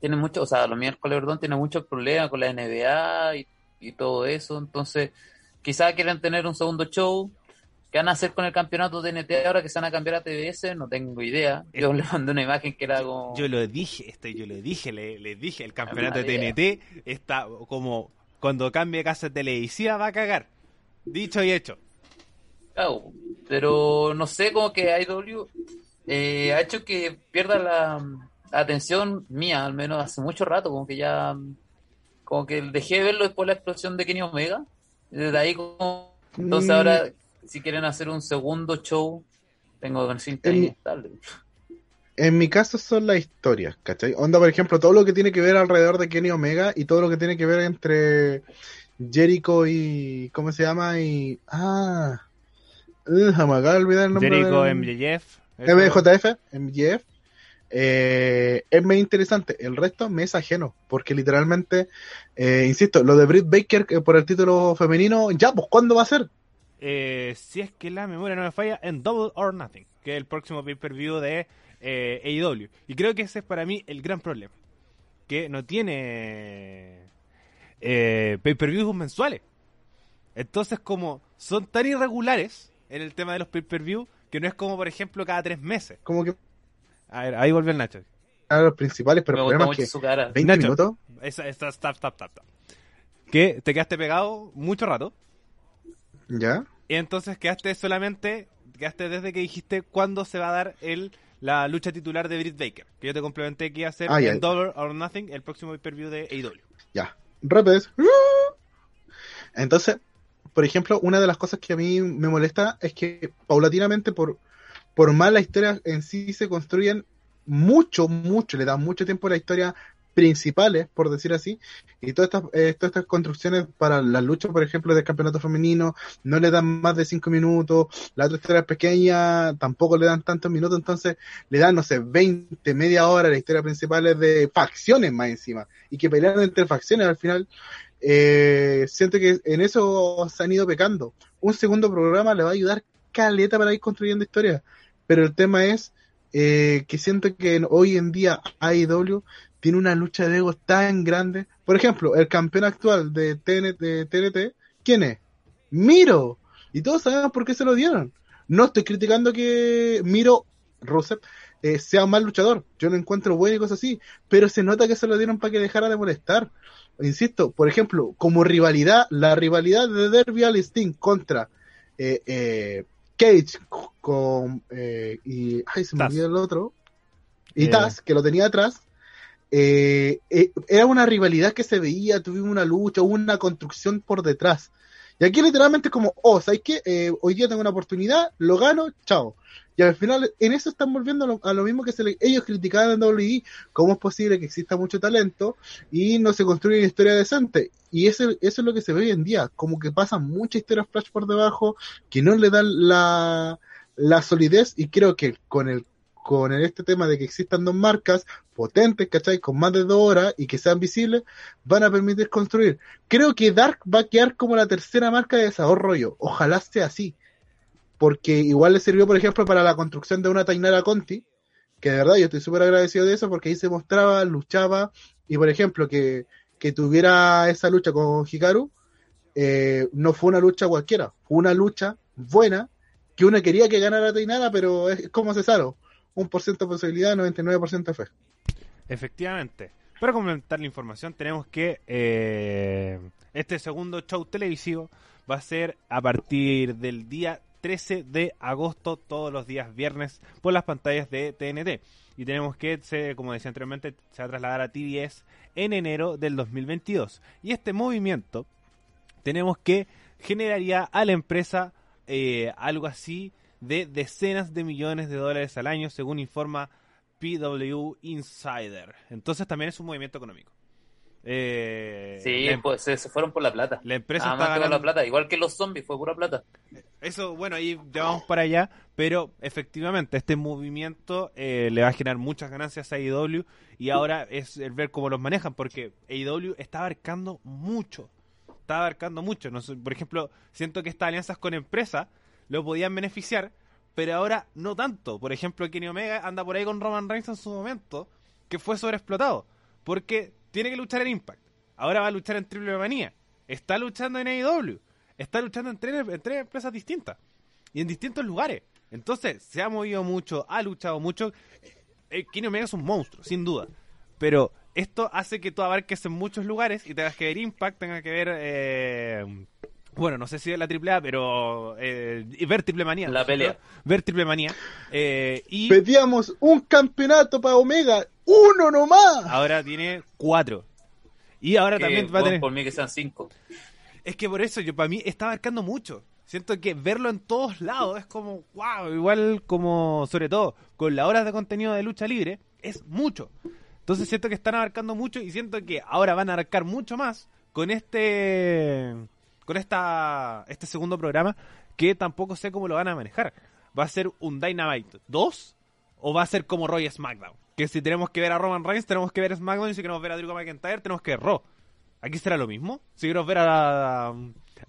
tienen mucho, o sea, los miércoles, perdón, tienen muchos problemas con la NBA y, y todo eso, entonces quizás quieren tener un segundo show. ¿Qué van a hacer con el campeonato de TNT ahora que se van a cambiar a TBS? No tengo idea. Yo le mandé una imagen que era como... yo lo dije, este, yo lo dije, le, les dije, el campeonato de. TNT está como cuando cambie casa televisiva va a cagar. Dicho y hecho. Claro, pero no sé, como que IW eh, ha hecho que pierda la, la atención mía, al menos hace mucho rato, como que ya, como que dejé de verlo después de la explosión de Kenny Omega, y desde ahí como, entonces Mm. ahora, si quieren hacer un segundo show, tengo que cinta En- inestable. En mi caso son las historias, ¿cachai? Onda, por ejemplo, todo lo que tiene que ver alrededor de Kenny Omega y todo lo que tiene que ver entre Jericho y... ¿Cómo se llama? Y... Ah... Uh, me acabo de olvidar el nombre Jericho, del- MJF. MJF, MJF, eh, es muy interesante. El resto me es ajeno, porque literalmente, eh, insisto, lo de Britt Baker eh, por el título femenino, ya, pues, ¿cuándo va a ser? Eh, si es que la memoria no me falla, en Double or Nothing, que es el próximo pay-per-view de eh, AEW. Y creo que ese es para mí el gran problema. Que no tiene eh, pay-per-views mensuales. Entonces, como son tan irregulares en el tema de los pay-per-view, que no es como, por ejemplo, cada tres meses. Como que A ver, ahí volvió el Nacho. a los principales, pero el problema es que su cara. 20 Nacho. minutos, Esa, esa, stop, stop, stop, stop. Que te quedaste pegado mucho rato. ya. Y entonces quedaste solamente, quedaste desde que dijiste cuándo se va a dar el la lucha titular de Britt Baker. Que yo te complementé que iba a ser Ah, ya. en Double or Nothing el próximo pay-per-view de AEW. Ya. Rápido. Entonces, por ejemplo, una de las cosas que a mí me molesta es que paulatinamente, por, por más las historias en sí se construyen mucho, mucho, le dan mucho tiempo a las historias principales, por decir así, y todas estas, eh, todas estas construcciones para las luchas, por ejemplo, del campeonato femenino, no le dan más de cinco minutos, las otras historias pequeñas tampoco le dan tantos minutos, entonces le dan, no sé, 20, media hora, las historias principales de facciones más encima, y que pelean entre facciones al final, eh, siento que en eso se han ido pecando. Un segundo programa le va a ayudar caleta para ir construyendo historias, pero el tema es eh, que siento que hoy en día AEW tiene una lucha de egos tan grande. Por ejemplo, el campeón actual de TNT, de TNT, ¿quién es? Miro. Y todos sabemos por qué se lo dieron. No estoy criticando que Miro Rusev eh, sea un mal luchador. Yo lo encuentro bueno y cosas así. Pero se nota que se lo dieron para que dejara de molestar. Insisto, por ejemplo, como rivalidad, la rivalidad de Derby Sting contra eh, eh, Cage con eh, y ay se me olvidó el otro. Y Eh. Taz que lo tenía atrás. Eh, eh, era una rivalidad que se veía tuvimos una lucha hubo una construcción por detrás. Y aquí literalmente es como oh sabes qué Eh, hoy día tengo una oportunidad lo gano chao y al final en eso están volviendo a lo, a lo mismo que se le- ellos criticaban en WWE cómo es posible que exista mucho talento y no se construye una historia decente y eso, es lo que se ve hoy en día como que pasan muchas historias flash por debajo que no le dan la, la solidez y creo que con el con este tema de que existan dos marcas potentes, ¿cachai? Con más de dos horas y que sean visibles, van a permitir construir. Creo que Dark va a quedar como la tercera marca de desarrollo. Ojalá sea así. Porque igual le sirvió, por ejemplo, para la construcción de una Tainara Conti, que de verdad yo estoy súper agradecido de eso porque ahí se mostraba, luchaba, y por ejemplo, que, que tuviera esa lucha con Hikaru, eh, no fue una lucha cualquiera, fue una lucha buena, que uno quería que ganara Tainara, pero es como Cesaro. un por ciento de posibilidad, 99% de fe. Efectivamente. Para comentar la información, tenemos que eh, este segundo show televisivo va a ser a partir del día 13 de agosto, todos los días viernes, por las pantallas de TNT. Y tenemos que, se, como decía anteriormente, se va a trasladar a TBS en enero del 2022. Y este movimiento, tenemos que generaría a la empresa eh, algo así de decenas de millones de dólares al año, según informa PW Insider. Entonces también es un movimiento económico. Eh, Sí, la, em- pues se, fueron por la plata. la empresa está ganando. la plata. Igual que los zombies, fue pura plata. Eso, bueno, ahí ya vamos para allá, pero efectivamente este movimiento eh, le va a generar muchas ganancias a AEW y ahora es el ver cómo los manejan, porque AEW está abarcando mucho, está abarcando mucho. No sé, por ejemplo, siento que estas alianzas con empresas lo podían beneficiar, pero ahora no tanto. Por ejemplo, Kenny Omega anda por ahí con Roman Reigns en su momento, que fue sobreexplotado, porque tiene que luchar en Impact, ahora va a luchar en Triple Manía, está luchando en AEW está luchando en tres, en tres empresas distintas y en distintos lugares. Entonces, se ha movido mucho, ha luchado mucho. Eh, Kenny Omega es un monstruo, sin duda. Pero esto hace que tú abarques en muchos lugares y tengas que ver Impact, tengas que ver. eh, bueno, no sé si es la triple A, pero. eh, y ver triple manía. La pelea. Ver triple manía. eh, y Pedíamos un campeonato para Omega, uno nomás. ahora tiene cuatro. Y ahora Que, también va a tener. Por mí que sean cinco. Es que por eso, yo para mí está abarcando mucho. Siento que verlo en todos lados es como, wow, igual como, sobre todo, con las horas de contenido de lucha libre, es mucho. Entonces siento que están abarcando mucho y siento que ahora van a abarcar mucho más con este, con esta, este segundo programa que tampoco sé cómo lo van a manejar. ¿Va a ser un Dynamite 2 o va a ser como Roy SmackDown? Que si tenemos que ver a Roman Reigns, tenemos que ver SmackDown y si queremos ver a Drew McIntyre, tenemos que ver Raw. ¿Aquí será lo mismo? Si queremos ver a,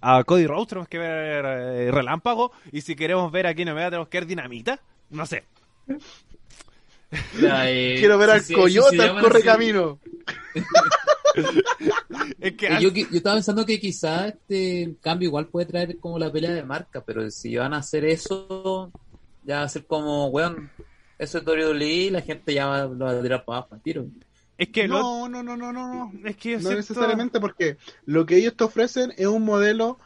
a Cody Rhodes, tenemos que ver eh, Relámpago. Y si queremos ver a Kenny Omega, tenemos que ver Dinamita. No sé. Eh, Quiero ver si al al llaman corre camino. Es que Eh, Yo, estaba pensando que quizá este cambio igual puede traer como la pelea de marca, pero si van a hacer eso, ya va a ser como, weón, eso es WWE, la gente ya va, lo va a tirar para abajo tiro. es que lo- No, no, no, no, no, no. es que yo No siento- necesariamente porque lo que ellos te ofrecen es un modelo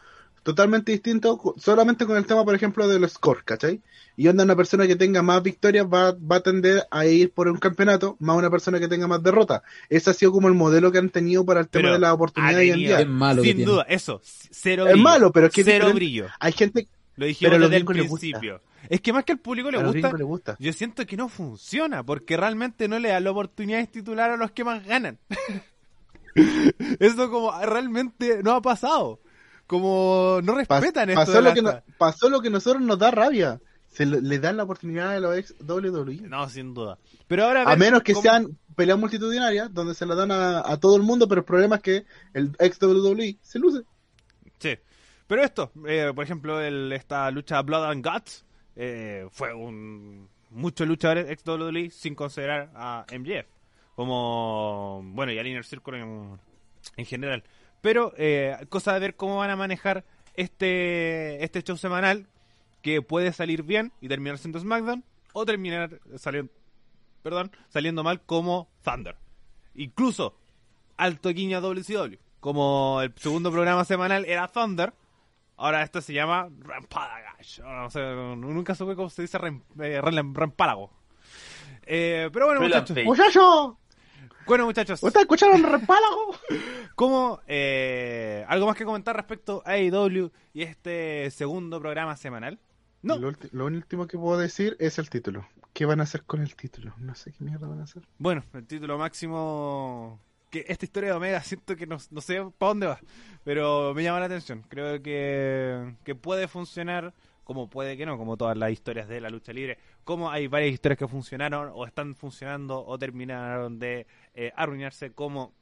totalmente distinto, solamente con el tema, por ejemplo, de los scores, ¿cachai? Y onda una persona que tenga más victorias va, va a tender a ir por un campeonato, más una persona que tenga más derrotas. Ese ha sido como el modelo que han tenido para el tema Pero de la ha oportunidad hoy en día. Es malo sin tiene. duda, eso. Cero Es malo, pero es que Cero brillo. Hay gente Lo dijimos Pero desde el principio. Es que más que al público le gusta, gusta. yo siento que no funciona, porque realmente no le da la oportunidad de titular a los que más ganan. Eso como realmente no ha pasado. Como no Pas- respetan esto pasó, lo que no- pasó lo que nosotros nos da rabia. Se le, le dan la oportunidad a los ex WWE. No, sin duda. Pero ahora A menos que cómo- sean peleas multitudinarias, donde se la dan a, a todo el mundo, pero el problema es que el ex WWE se luce. Sí. Pero esto, eh, por ejemplo, el, esta lucha Blood and Guts eh, fue un muchos luchadores ex WWE sin considerar a MJF como bueno y al Inner Circle en, en general. Pero eh, cosa de ver cómo van a manejar este este show semanal que puede salir bien y terminar siendo SmackDown o terminar saliendo perdón saliendo mal como Thunder. Incluso alto guiño WCW. Como el segundo programa semanal era Thunder, ahora esto se llama Rampagash. No sé, nunca supe cómo se dice rem- eh. Eh, pero bueno, muchachos. ¡Muchachos! Bueno, muchachos. ¿Ustedes escucharon Repálago? ¿Cómo, eh, ¿Algo más que comentar respecto a AEW y este segundo programa semanal? No. Lo, lo último que puedo decir es el título. ¿Qué van a hacer con el título? No sé qué mierda van a hacer. Bueno, el título máximo. Que esta historia de Omega siento que no, no sé para dónde va, pero me llama la atención. Creo que, que puede funcionar, como puede que no, como todas las historias de la lucha libre. Como hay varias historias que funcionaron, o están funcionando, o terminaron de eh, arruinarse, como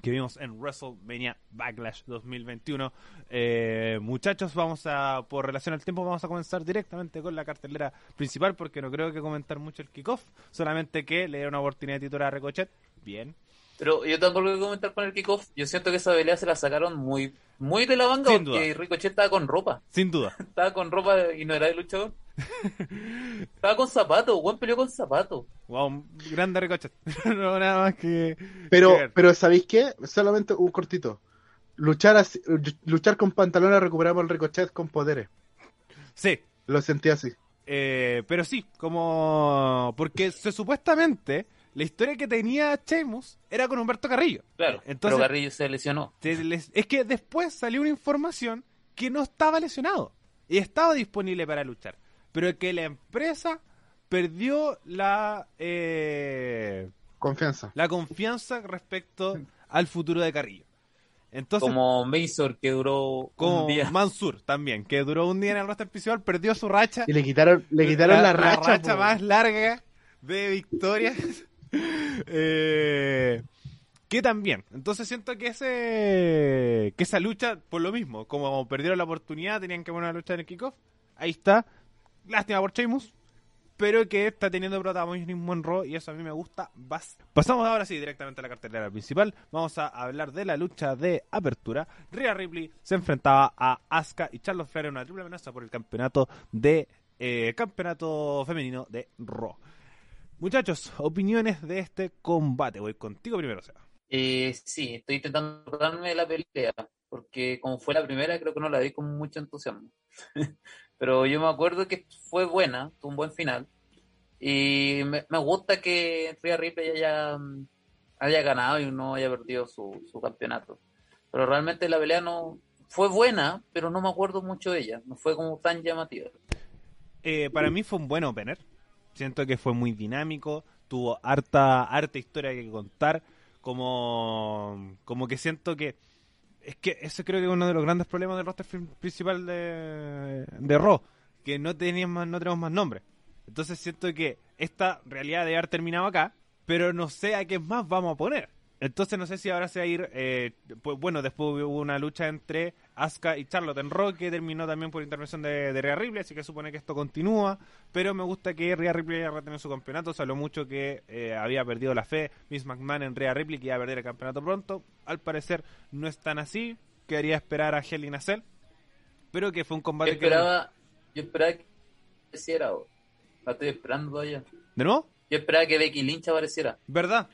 que vimos en WrestleMania Backlash 2021. Eh, muchachos, vamos a, por relación al tiempo, vamos a comenzar directamente con la cartelera principal, porque no creo que comentar mucho el kickoff, solamente que le dieron una oportunidad de titular a Ricochet. Bien. Pero yo tengo algo que comentar con el kickoff. Yo siento que esa pelea se la sacaron muy, muy de la manga Sin porque duda. Ricochet estaba con ropa. Sin duda. Estaba con ropa y no era de luchador. estaba con zapatos, Juan peleó con zapatos. Wow, grande ricochet. no, nada más que. Pero, que- pero ¿sabéis qué? Solamente un cortito. Luchar, así- luchar con pantalones recuperamos el ricochet con poderes. Sí, Lo sentí así. Eh, pero sí, como. Porque se, supuestamente la historia que tenía Sheamus era con Humberto Carrillo. Claro, Entonces- pero Carrillo se lesionó. Es que después salió una información que no estaba lesionado y estaba disponible para luchar, pero que la empresa perdió la eh, Confianza. la confianza respecto al futuro de Carrillo. Entonces, Como Mazor que duró como un día. Mansur también, que duró un día en el roster principal, perdió su racha. Y le quitaron, le quitaron la, racha. po. más larga de victorias. Eh, que también. Entonces siento que ese que esa lucha, por lo mismo, como perdieron la oportunidad, tenían que poner una lucha en el kickoff. Ahí está. Lástima por Sheamus. Pero que está teniendo protagonismo en Raw y eso a mí me gusta bastante. Pasamos ahora sí directamente a la cartelera principal. Vamos a hablar de la lucha de apertura. Rhea Ripley se enfrentaba a Asuka y Charlotte Flair en una triple amenaza por el campeonato de eh, campeonato femenino de Raw. Muchachos, opiniones de este combate. Voy contigo primero, Seba. Eh, sí, estoy intentando acordarme de la pelea, porque como fue la primera, creo que no la vi con mucho entusiasmo. Pero yo me acuerdo que fue buena, tuvo un buen final. Y me, me gusta que Rhea Ripley haya, mm, haya ganado y no haya perdido su, su campeonato. Pero realmente la pelea no fue buena, pero no me acuerdo mucho de ella. No fue como tan llamativa. Eh, para mí fue un buen opener. Siento que fue muy dinámico, tuvo harta, harta historia que contar. Como, como que siento que. Es que eso creo que es uno de los grandes problemas del roster principal de, de Raw. Que no, teníamos no tenemos más nombres. Entonces siento que esta realidad debe haber terminado acá. Pero no sé a qué más vamos a poner. Entonces no sé si ahora se va a ir. eh, pues, bueno, después hubo una lucha entre Asuka y Charlotte en Raw que terminó también por intervención de, de Rhea Ripley, así que supone que esto continúa. Pero me gusta que Rhea Ripley haya retenido su campeonato. Se habló mucho que eh, había perdido la fe Miss McMahon en Rhea Ripley, que iba a perder el campeonato pronto. Al parecer no es tan así. Quedaría esperar a Hell in a Cell. Pero que fue un Yo combate que. esperaba, yo esperaba que apareciera. o- La estoy esperando todavía. ¿De nuevo? Yo esperaba que Becky Lynch apareciera. ¿Verdad?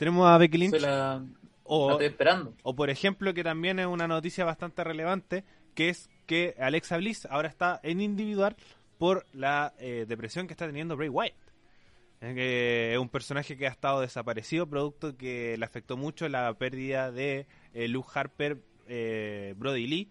Tenemos a Becky Lynch. La O, estoy esperando. O por ejemplo, que también es una noticia bastante relevante, que es que Alexa Bliss ahora está en individual por la eh, depresión que está teniendo Bray Wyatt. Es que es un personaje que ha estado desaparecido, producto que le afectó mucho la pérdida de eh, Luke Harper, eh, Brody Lee,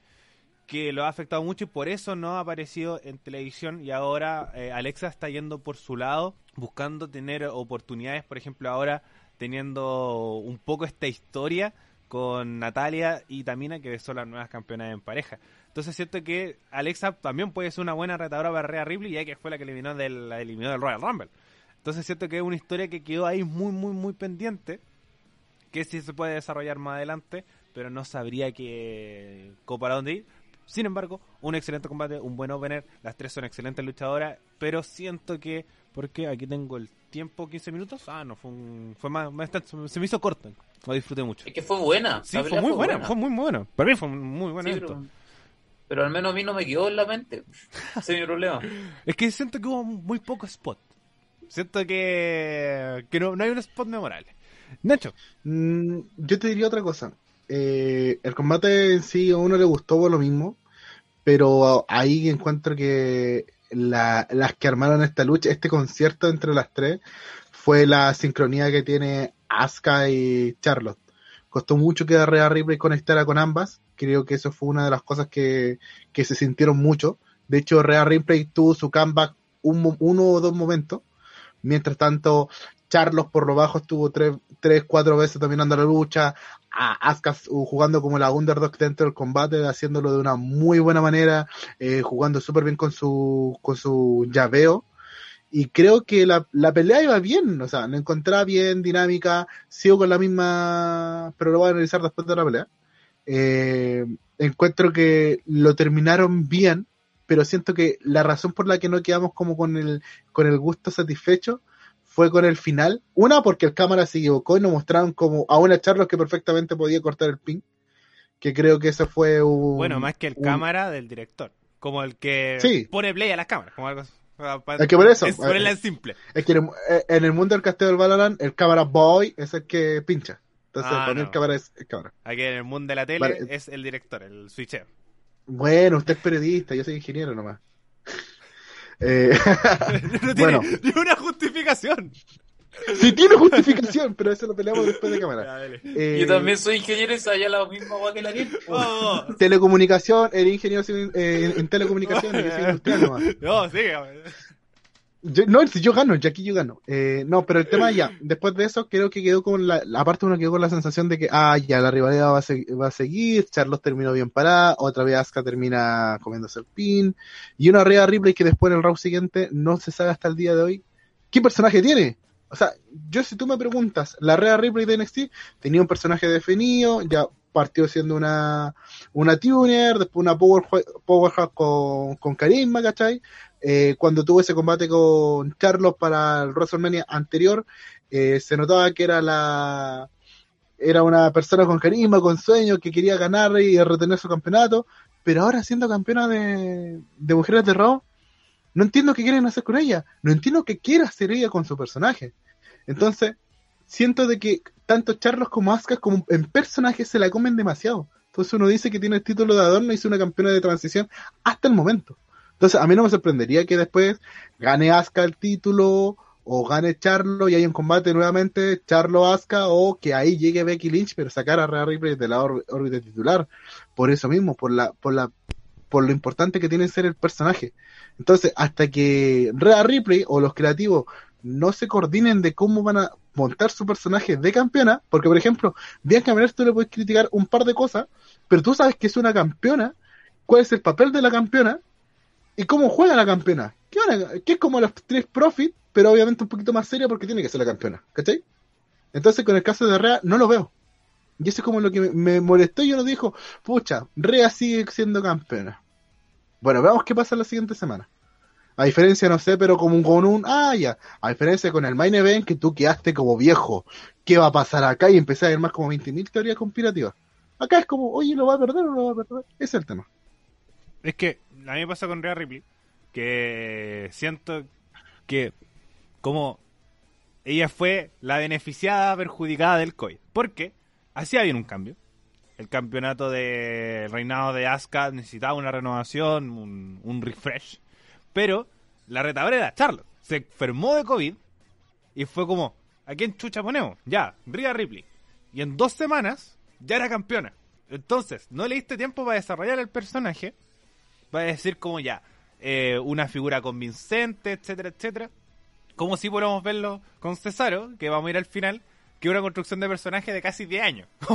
que lo ha afectado mucho y por eso no ha aparecido en televisión y ahora eh, Alexa está yendo por su lado, buscando tener oportunidades, por ejemplo ahora teniendo un poco esta historia con Natalia y Tamina, que son las nuevas campeonas en pareja. Entonces siento que Alexa también puede ser una buena retadora para Rhea Ripley, ya que fue la que eliminó del, la eliminó del Royal Rumble. Entonces siento que es una historia que quedó ahí muy, muy, muy pendiente, que sí se puede desarrollar más adelante, pero no sabría que para dónde ir. Sin embargo, un excelente combate, un buen opener, las tres son excelentes luchadoras, pero siento que, porque aquí tengo el tiempo, 15 minutos, ah, no, fue, un, fue más, se me hizo corto, lo disfruté mucho. Es que fue buena. Sí, fue muy buena, fue muy buena. Para mí fue muy buen Sí, pero al menos a mí no me quedó en la mente. Ese es mi problema. Es que siento que hubo muy poco spot. Siento que, que no, no hay un spot memorable. Nacho, Mm, yo te diría otra cosa. Eh, el combate en sí a uno le gustó por lo mismo, pero ahí encuentro que la- las que armaron esta lucha, este concierto entre las tres, fue la sincronía que tiene Asuka y Charlotte. Costó mucho que Rhea Ripley conectara con ambas. Creo que eso fue una de las cosas que, que se sintieron mucho. De hecho, Rhea Ripley tuvo su comeback un, uno o dos momentos. Mientras tanto, Charlos por lo bajo estuvo tres, tres cuatro veces dominando la lucha. A Asuka uh, jugando como la underdog dentro del combate, haciéndolo de una muy buena manera, eh, jugando súper bien con su, con su llaveo. Y creo que la, la pelea iba bien, o sea, la encontraba bien, dinámica, sigo con la misma, pero lo voy a analizar después de la pelea. Eh, encuentro que lo terminaron bien, pero siento que la razón por la que no quedamos como con el, con el gusto satisfecho fue con el final. Una, porque el cámara se equivocó y nos mostraron como a una Charlos que perfectamente podía cortar el pin. Que creo que eso fue un. Bueno, más que el un- cámara del director. Como el que Sí. pone play a las cámaras. Como algo para- Es que por eso, Es ponerla eh, simple. Es que en el, eh, en el mundo del casteo del Valorant, el cámara boy es el que pincha. Entonces, Ah, no. el cámara es el cámara. Aquí en el mundo de la tele Vale. es el director, el switcheo. Bueno, usted es periodista, yo soy ingeniero nomás. Eh, no tiene Bueno. ni una justificación. sí tiene justificación, pero eso lo peleamos después de cámara. Eh, Yo también soy ingeniero y sabía la misma agua que la Ariel. Oh, oh. Telecomunicación, eres ingeniero eh, en, en telecomunicación, yo soy industrial nomás. No, sigue. Yo- no, yo gano, ya aquí yo gano. Eh, no, pero el tema ya, después de eso, creo que quedó con la, aparte uno quedó con la sensación de que, ah, ya, la rivalidad va a, va a seguir, Charlos terminó bien parada, otra vez Asuka termina comiéndose el pin, y una Rhea Ripley que después en el round siguiente no se sabe hasta el día de hoy qué personaje tiene. O sea, yo si tú me preguntas, la Rhea Ripley de NXT tenía un personaje definido, ya partió siendo una, una tuner, después una power, powerhouse con, con carisma, ¿cachai? Eh, cuando tuvo ese combate con Charlos para el WrestleMania anterior, eh, se notaba que era la era una persona con carisma, con sueños, que quería ganar y retener su campeonato, pero ahora siendo campeona de, de mujeres de Raw, no entiendo qué quieren hacer con ella, no entiendo qué quiere hacer ella con su personaje. Entonces, siento de que tanto Charlos como Asuka como en personajes se la comen demasiado. Entonces uno dice que tiene el título de adorno y es una campeona de transición hasta el momento. Entonces, a mí no me sorprendería que después gane Asuka el título o gane Charlo y haya un combate nuevamente Charlo Asuka o que ahí llegue Becky Lynch pero sacar a Rhea Ripley de la ór- órbita titular. Por eso mismo, por la por la por lo importante que tiene ser el personaje. Entonces, hasta que Rhea Ripley o los creativos no se coordinen de cómo van a montar su personaje de campeona, porque por ejemplo, Bianca Belair tú le puedes criticar un par de cosas, pero tú sabes que es una campeona, cuál es el papel de la campeona y cómo juega la campeona. Que, es como los tres Profit, pero obviamente un poquito más seria porque tiene que ser la campeona, ¿cachai? Entonces con el caso de Rea no lo veo. Y eso es como lo que me, molestó y uno dijo, pucha, Rea sigue siendo campeona. Bueno, veamos qué pasa la siguiente semana. A diferencia, no sé, pero como un, con un, ah, ya, a diferencia con el Main Event que tú quedaste como viejo, ¿qué va a pasar acá? Y empecé a ver más como 20.000 teorías conspirativas. Acá es como, oye, ¿lo va a perder o no lo va a perder? Ese es el tema. Es que a mí me pasa con Rhea Ripley que siento que como ella fue la beneficiada perjudicada del COVID. Porque hacía bien un cambio. El campeonato de el reinado de Asuka necesitaba una renovación, un, un refresh. Pero la retadora era Charlotte. Se enfermó de COVID y fue como, ¿a quién chucha ponemos? Ya, Rhea Ripley. Y en dos semanas ya era campeona. Entonces, no le diste tiempo para desarrollar el personaje va a decir como ya, eh, una figura convincente, etcétera, etcétera. Como si podemos verlo con Cesaro, que vamos a ir al final, que una construcción de personaje de casi 10 años.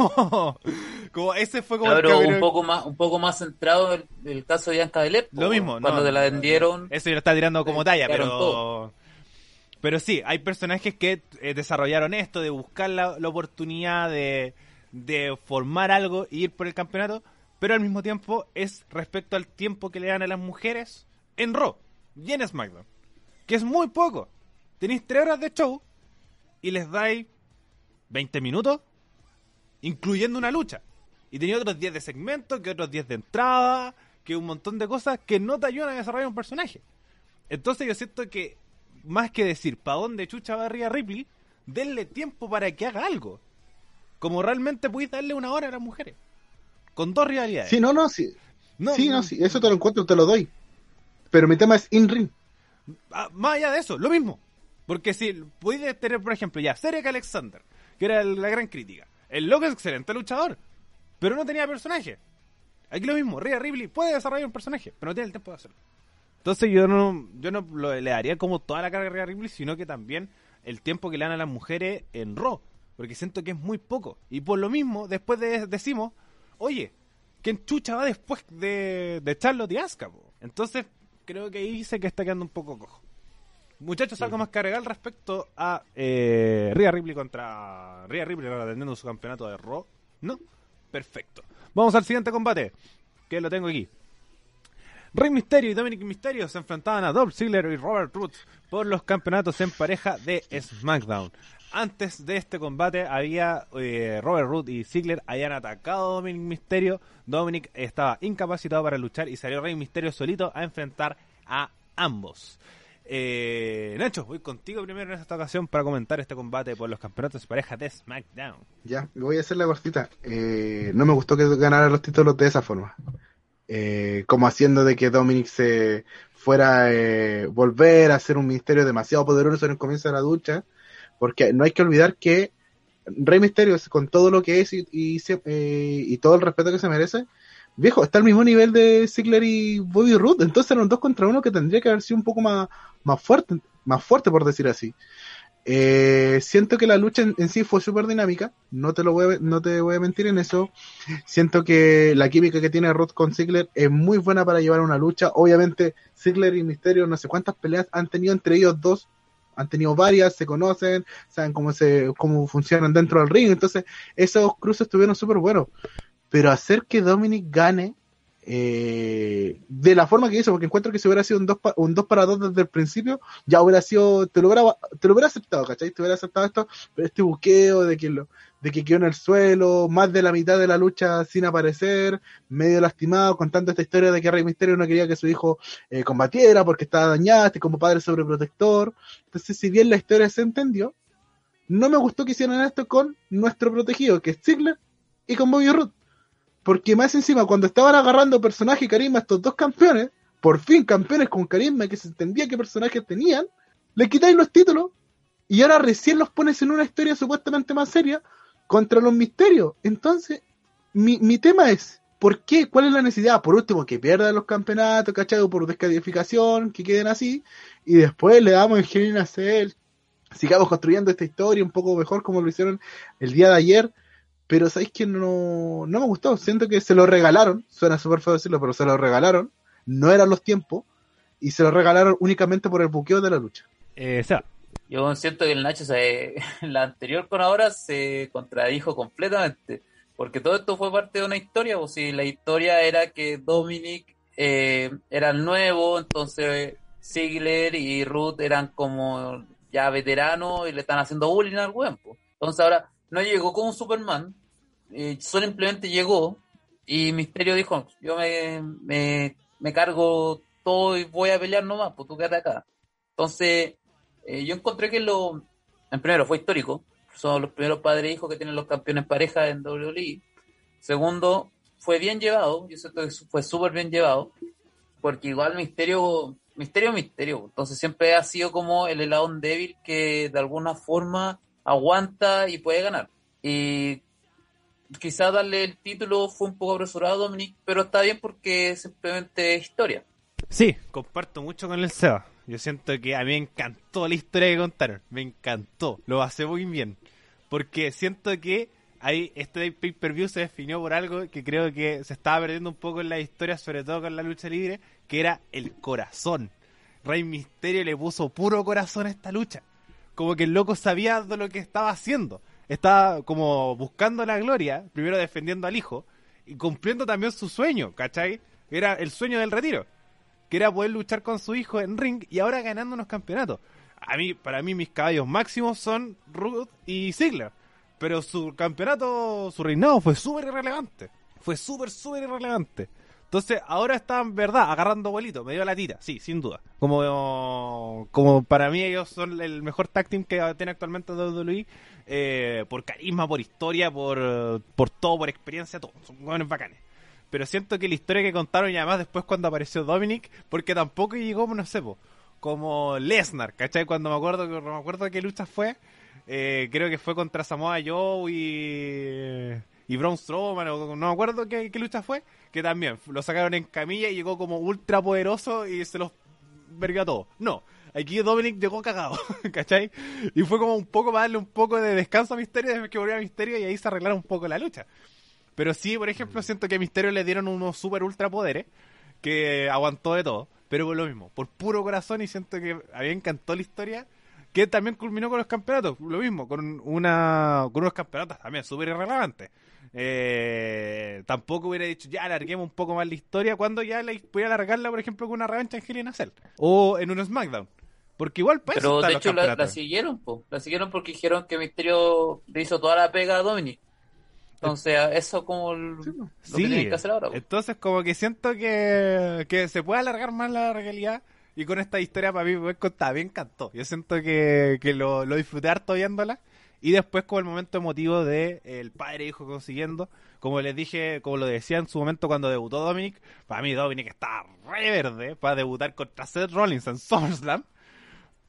como ese fue como el un poco más, un poco más centrado el, el caso de Bianca Belair. Lo mismo, Cuando no, te la vendieron. Eso yo lo está tirando como Eh, talla, pero... todo. Pero sí, hay personajes que eh, desarrollaron esto, de buscar la, la oportunidad de, de formar algo y ir por el campeonato, pero al mismo tiempo es respecto al tiempo que le dan a las mujeres en Raw y en SmackDown, que es muy poco. Tenéis tres horas de show y les dais 20 minutos, incluyendo una lucha. Y tenéis otros 10 de segmento, que otros 10 de entrada, que un montón de cosas que no te ayudan a desarrollar un personaje. Entonces yo siento que, más que decir para dónde chucha va Rhea Ripley, denle tiempo para que haga algo. Como realmente podéis darle una hora a las mujeres. Con dos rivalidades. Sí, no, no, sí. No, sí, no, sí, eso te lo encuentro, te lo doy. Pero mi tema es in-ring. Ah, más allá de eso, lo mismo. Porque si podéis tener, por ejemplo, ya, Cedric Alexander, que era la gran crítica. El loco es excelente luchador, pero no tenía personaje. Aquí lo mismo, Rhea Ripley puede desarrollar un personaje, pero no tiene el tiempo de hacerlo. Entonces yo no, yo no lo- le daría como toda la carga a Rhea Ripley, sino que también el tiempo que le dan a las mujeres en Raw. Porque siento que es muy poco. Y por lo mismo, después de, decimos, oye, ¿quién chucha va después de, de Charlotte y Asuka, po? Entonces, creo que ahí sé que está quedando un poco cojo. Muchachos, algo más que agregar respecto a eh, Rhea Ripley contra Rhea Ripley atendiendo su campeonato de Raw. ¿No? Perfecto. Vamos al siguiente combate, que lo tengo aquí. Rey Mysterio y Dominic Mysterio se enfrentaban a Dolph Ziggler y Robert Root por los campeonatos en pareja de SmackDown. Antes de este combate había eh, Robert Root y Ziggler habían atacado a Dominic Mysterio. Dominic estaba incapacitado para luchar y salió Rey Mysterio solito a enfrentar a ambos. Eh, Nacho, voy contigo primero en esta ocasión para comentar este combate por los campeonatos de pareja de SmackDown. Ya, voy a hacer la cortita. Eh, no me gustó que ganara los títulos de esa forma. Eh, como haciendo de que Dominic se fuera eh, volver a ser un misterio demasiado poderoso en el comienzo de la ducha. Porque no hay que olvidar que Rey Misterio, con todo lo que es y, y, eh, y todo el respeto que se merece, viejo, está al mismo nivel de Ziggler y Bobby Roode. Entonces eran dos contra uno que tendría que haber sido un poco más, más fuerte, más fuerte por decir así. Eh, siento que la lucha en, en sí fue súper dinámica, no te lo voy a, no te voy a mentir en eso. Siento que la química que tiene Roth con Ziggler es muy buena para llevar una lucha. Obviamente, Ziggler y Misterio, no sé cuántas peleas han tenido entre ellos dos, han tenido varias, se conocen, saben cómo se, cómo funcionan dentro del ring. Entonces, esos cruces estuvieron súper buenos. Pero hacer que Dominic gane eh, de la forma que hizo, porque encuentro que si hubiera sido un 2 un dos para 2 desde el principio, ya hubiera sido, te lo hubiera, aceptado, ¿cachai? Te hubiera aceptado esto, pero este buqueo de que lo, de que quedó en el suelo, más de la mitad de la lucha sin aparecer, medio lastimado, contando esta historia de que Rey Misterio no quería que su hijo eh, combatiera porque estaba dañado, este como padre sobreprotector. Entonces, si bien la historia se entendió, no me gustó que hicieran esto con nuestro protegido, que es Ziggler, y con Bobby Roode. Porque más encima, cuando estaban agarrando personaje y carisma estos dos campeones, por fin campeones con carisma que se entendía qué personajes tenían, le quitáis los títulos y ahora recién los pones en una historia supuestamente más seria contra los misterios. Entonces, mi, mi tema es, ¿por qué? ¿Cuál es la necesidad? Por último, que pierdan los campeonatos, ¿cachai? Por descalificación, que queden así, y después le damos in a Cell, sigamos construyendo esta historia un poco mejor como lo hicieron el día de ayer, pero sabéis que no, no me gustó, siento que se lo regalaron, suena súper feo decirlo, pero se lo regalaron, no eran los tiempos, y se lo regalaron únicamente por el buqueo de la lucha. Eh, Seba. Yo siento que el Nacho, se, la anterior con ahora, se contradijo completamente. Porque todo esto fue parte de una historia. O si la historia era que Dominic eh, era el nuevo, entonces Ziggler y Ruth eran como ya veteranos y le están haciendo bullying al weón. po. Entonces ahora no llegó como Superman, eh, simplemente llegó y Misterio dijo: Yo me, me, cargo todo y voy a pelear nomás, pues tú quédate acá. Entonces. Eh, yo encontré que lo, en primero, fue histórico. Son los primeros padres e hijos que tienen los campeones pareja en WWE. Segundo, fue bien llevado. Yo siento que fue súper bien llevado. Porque igual Misterio, Misterio, Misterio. Entonces siempre ha sido como el helado débil que de alguna forma aguanta y puede ganar. Y quizá darle el título fue un poco apresurado, Dominic, pero está bien porque simplemente es historia. Sí, comparto mucho con el Seba. Yo siento que a mí me encantó la historia que contaron. Me encantó. Lo hace muy bien. Porque siento que ahí este pay-per-view se definió por algo que creo que se estaba perdiendo un poco en la historia, sobre todo con la lucha libre, que era el corazón. Rey Misterio le puso puro corazón a esta lucha. Como que el loco sabía de lo que estaba haciendo. Estaba como buscando la gloria, primero defendiendo al hijo, y cumpliendo también su sueño, ¿cachai? Era el sueño del retiro que era poder luchar con su hijo en ring y ahora ganando unos campeonatos. A mí, para mí, mis caballos máximos son Ruth y Ziggler. Pero su campeonato, su reinado fue súper irrelevante. Fue súper, súper irrelevante. Entonces, ahora están, verdad, agarrando vuelito. Me dio la tira, sí, sin duda. Como, como para mí ellos son el mejor tag team que tiene actualmente WWE. Eh, por carisma, por historia, por, por todo, por experiencia, todo. Son jóvenes bacanes pero siento que la historia que contaron y además después cuando apareció Dominic, porque tampoco llegó, no sé, po, como Lesnar, ¿cachai? Cuando me acuerdo, me acuerdo qué lucha fue, eh, creo que fue contra Samoa Joe y, y Braun Strowman, o no me acuerdo qué, qué, lucha fue, que también lo sacaron en camilla y llegó como ultra poderoso y se los vergó a todos. No, aquí Dominic llegó cagado, ¿cachai? Y fue como un poco para darle un poco de descanso a Misterio después que volvió a Misterio y ahí se arreglaron un poco la lucha. Pero sí, por ejemplo, siento que a Misterio le dieron unos super ultra poderes que aguantó de todo. Pero por lo mismo, por puro corazón y siento que a mí me encantó la historia que también culminó con los campeonatos, lo mismo, con una con unos campeonatos también súper irrelevantes. Eh, tampoco hubiera dicho, ya alarguemos un poco más la historia cuando ya la, voy a alargarla, por ejemplo, con una revancha en Hell in a Cell o en un SmackDown. Porque igual para eso Pero de hecho la, siguieron, po. La siguieron porque dijeron que Misterio le hizo toda la pega a Dominic. Entonces, eso como Sí, lo que Sí, tienen que hacer ahora. po. entonces como que siento que, que se puede alargar más la realidad y con esta historia para mí me bien encantó. Yo siento que, que lo, lo disfruté harto viéndola y después como el momento emotivo de el padre e hijo consiguiendo, como les dije, como lo decía en su momento cuando debutó Dominic, para mí Dominic está re verde para debutar contra Seth Rollins en SummerSlam.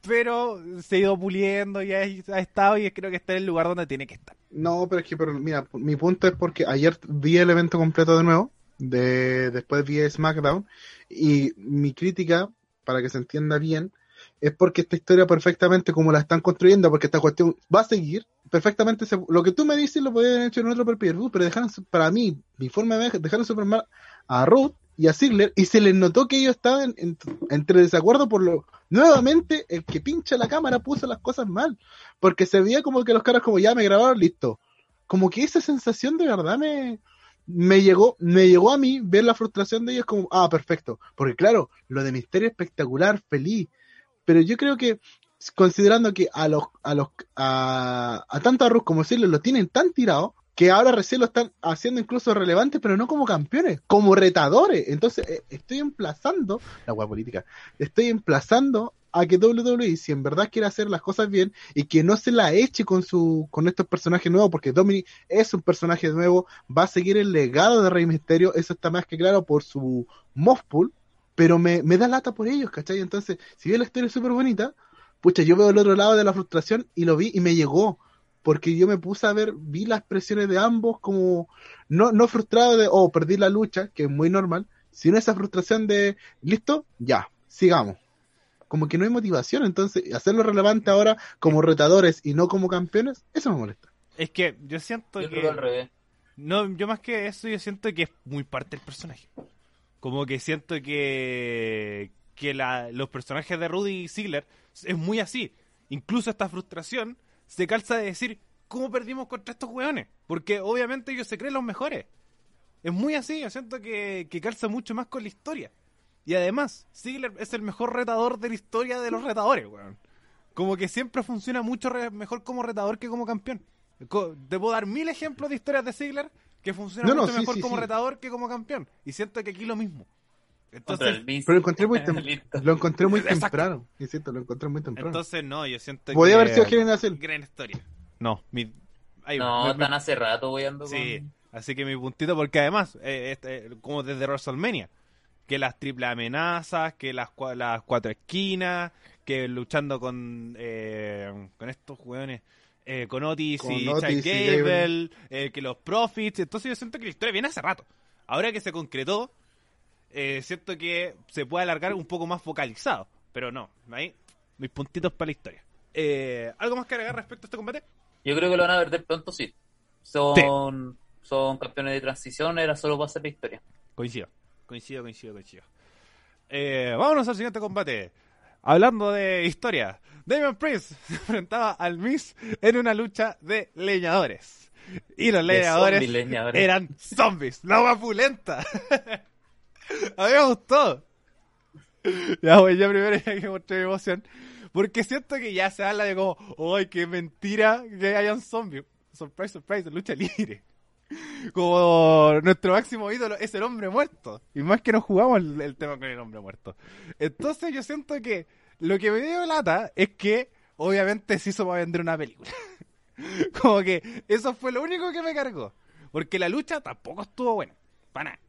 Pero se ha ido puliendo y ha, ha estado y creo que está en el lugar donde tiene que estar. No, pero es que, pero, mira, mi punto es porque ayer vi el evento completo de nuevo, de, después vi SmackDown, y mi crítica, para que se entienda bien, es porque esta historia perfectamente como la están construyendo, porque esta cuestión va a seguir, perfectamente lo que tú me dices lo podían haber hecho en otro per pero dejaron, para mí, mi forma de dejaron super mal a Ruth y a Ziggler, y se les notó que ellos estaban en- entre desacuerdo por lo, nuevamente, el que pincha la cámara puso las cosas mal, porque se veía como que los caras como ya me grabaron, listo. Como que esa sensación de verdad me, me llegó, me llegó a mí ver la frustración de ellos como, ah, perfecto. Porque claro, lo de Misterio espectacular, feliz. Pero yo creo que, considerando que a los, a los, a, a tanto a Ruth como Ziggler lo tienen tan tirado, que ahora recién lo están haciendo incluso relevante, pero no como campeones, como retadores. Entonces, eh, estoy emplazando, la hueá política, estoy emplazando a que WWE, si en verdad quiere hacer las cosas bien y que no se la eche con su con estos personajes nuevos, porque Dominic es un personaje nuevo, va a seguir el legado de Rey Misterio, eso está más que claro por su Mothpool, pero me, me da lata por ellos, ¿cachai? Entonces, si bien la historia es súper bonita, pucha, yo veo el otro lado de la frustración y lo vi y me llegó, porque yo me puse a ver, vi las presiones de ambos como, no, no frustrado de, oh, perdí la lucha, que es muy normal, sino esa frustración de, listo, ya, sigamos como que no hay motivación, entonces hacerlo relevante ahora como retadores y no como campeones, eso me molesta. Es que yo siento Yo que... creo al revés. No, yo más que eso, yo siento que es muy parte del personaje. Como que siento que, que la- los personajes de Rudy y Ziggler es muy así. Incluso esta frustración se calza de decir, ¿cómo perdimos contra estos hueones? Porque obviamente ellos se creen los mejores. Es muy así, yo siento que, que calza mucho más con la historia. Y además, Ziggler es el mejor retador de la historia de los retadores, weón. Como que siempre funciona mucho mejor como retador que como campeón. Co- Te puedo dar mil ejemplos de historias de Ziggler que No, no, mucho sí, mejor sí, como sí. retador que como campeón. Y siento que aquí lo mismo. Entonces. Pero lo encontré muy, tem- Listo. lo encontré muy Exacto. temprano, insisto, lo encontré muy temprano. entonces no, yo siento Podía que... haber sido Cell. Gran historia. No, mi... No, mi- mi- están hace rato weyando Sí, con... así que mi puntito, porque además, eh, este, como desde WrestleMania, que las triple amenazas, que las, cua- las cuatro esquinas, que luchando con, eh, con estos hueones, eh, con Otis Con y Otis Chad y Gable, eh, que los Profits, entonces yo siento que la historia viene hace rato. Ahora que se concretó, eh, siento que se puede alargar un poco más focalizado, pero no, ahí mis puntitos para la historia. Eh, ¿Algo más que agregar respecto a este combate? Yo creo que lo van a perder pronto, sí. Son, son campeones de transición, era solo para hacer la historia. Coincido, coincido, coincido, coincido. Eh, vámonos al siguiente combate. Hablando de historia, Damon Priest se enfrentaba al Miz en una lucha de leñadores. Y los leñadores zombi leñadores. eran zombies, la vapulenta. A mí me gustó. Ya, voy, yo primero ya que mostré mi emoción. Porque siento que ya se habla de como, ¡ay, qué mentira que hayan zombies! Surprise, surprise, lucha libre. Como nuestro máximo ídolo es el hombre muerto. Y más que no jugamos el, el tema con el hombre muerto. Entonces yo siento que lo que me dio lata es que obviamente se hizo para vender una película. Como que eso fue lo único que me cargó. Porque la lucha tampoco estuvo buena. Para nada.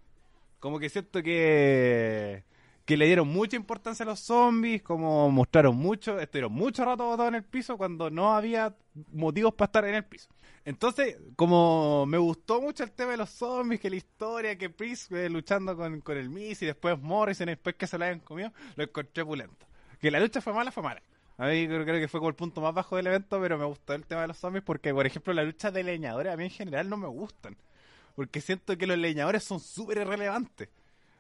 Como que siento que que le dieron mucha importancia a los zombies, como mostraron mucho, estuvieron mucho rato botados en el piso cuando no había motivos para estar en el piso. Entonces, como me gustó mucho el tema de los zombies, que la historia, que Priest eh, luchando con, con el Miz y después Morrison, después que se la hayan comido, lo encontré pulento. Que la lucha fue mala, fue mala. A mí creo, creo que fue como el punto más bajo del evento, pero me gustó el tema de los zombies porque, por ejemplo, la lucha de leñadores a mí en general no me gustan. Porque siento que los leñadores son súper irrelevantes.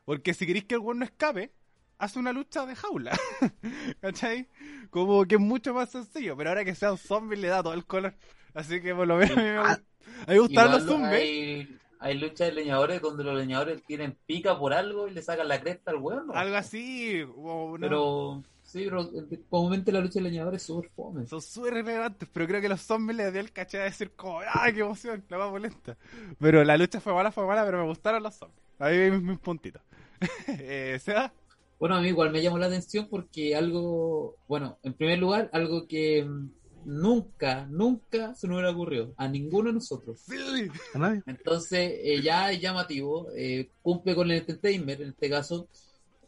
Porque si queréis que el weón no escape, hace una lucha de jaula. ¿Cachai? Como que es mucho más sencillo, pero ahora que sea un zombie le da todo el color. Así que por lo menos a mí me, Ah, a mí me gustaron los zombies. hay, hay luchas de leñadores donde los leñadores tienen pica por algo y le sacan la cresta al. ¿no? Algo así. no. Pero sí, pero eh, comúnmente la lucha de leñadores es súper fome. Son súper relevantes, pero creo que los zombies les dio el caché de decir como, ¡ay, qué emoción! La más molesta. Pero la lucha fue mala, fue mala, pero me gustaron los zombies. Ahí vi mis, mis puntitos. eh, ¿Seba? Bueno, a mí igual me llamó la atención porque algo, bueno, en primer lugar, algo que mm, nunca, nunca se nos hubiera ocurrido a ninguno de nosotros. Sí. a nadie. Entonces, eh, ya es llamativo, eh, cumple con el entertainment, en este caso.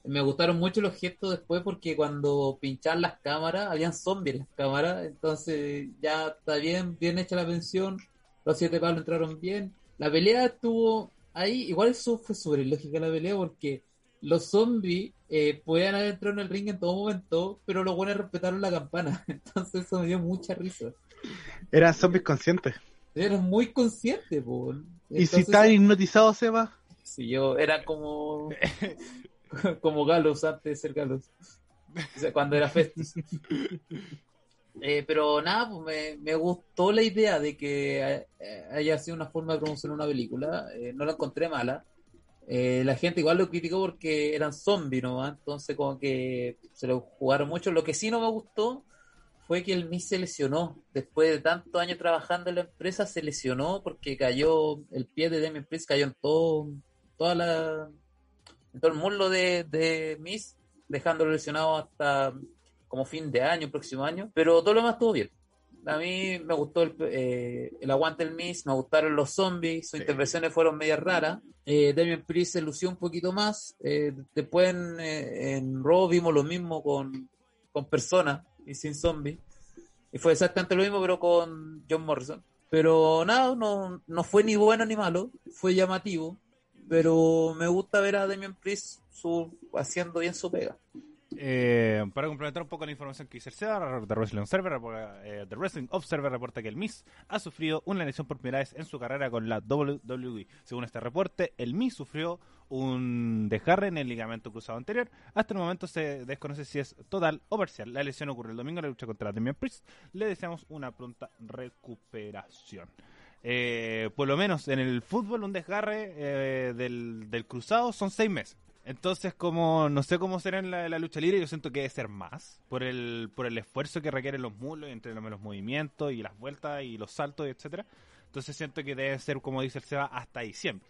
Me gustaron mucho los gestos después porque cuando pinchaban las cámaras, habían zombies en las cámaras, entonces ya está bien, bien hecha la pensión, los siete palos entraron bien. La pelea estuvo ahí, igual eso fue sobre lógica la pelea porque los zombies eh, podían haber entrado en el ring en todo momento, pero los buenos respetaron la campana, entonces eso me dio mucha risa. Eran zombies conscientes. Eran muy conscientes, po. Y si estaban hipnotizados, Seba, Sí, yo era como como Galos antes de ser Galos. O sea, cuando era Festus. Eh, pero nada, pues me, me gustó la idea de que eh, haya sido una forma de promocionar una película. Eh, no la encontré mala. La gente igual lo criticó porque eran zombies, ¿no? Entonces como que se lo jugaron mucho. Lo que sí no me gustó fue que el Miss se lesionó. Después de tantos años trabajando en la empresa, se lesionó porque cayó, el pie de Demi cayó en todo, toda la, todo el muslo de, de Miss, dejándolo lesionado hasta como fin de año, próximo año. Pero todo lo demás estuvo bien. A mí me gustó el, eh, el aguante del Miss, me gustaron los zombies, sus Sí. intervenciones fueron medias raras. Eh, Damien Priest se lució un poquito más. Eh, después en, eh, en Raw vimos lo mismo con, con personas y sin zombies. Y fue exactamente lo mismo, pero con John Morrison. Pero nada, no, no fue ni bueno ni malo, fue llamativo. Pero me gusta ver a Damien Priest su, haciendo bien su pega. Eh, para complementar un poco la información que SEA, The Wrestling Observer, eh, The Wrestling Observer reporta que el Miz ha sufrido una lesión por primera vez en su carrera con la WWE. Según este reporte, el Miz sufrió un desgarre en el ligamento cruzado anterior. Hasta el momento se desconoce si es total o parcial. La lesión ocurre el domingo en la lucha contra Damian Priest. Le deseamos una pronta recuperación. Eh, por lo menos en el fútbol, un desgarre eh, del, del cruzado son seis meses. Entonces, como no sé cómo será en la, la lucha libre, yo siento que debe ser más por el, por el esfuerzo que requieren los muslos, entre los, los movimientos y las vueltas y los saltos, etcétera. Entonces siento que debe ser, como dice el Seba, hasta diciembre.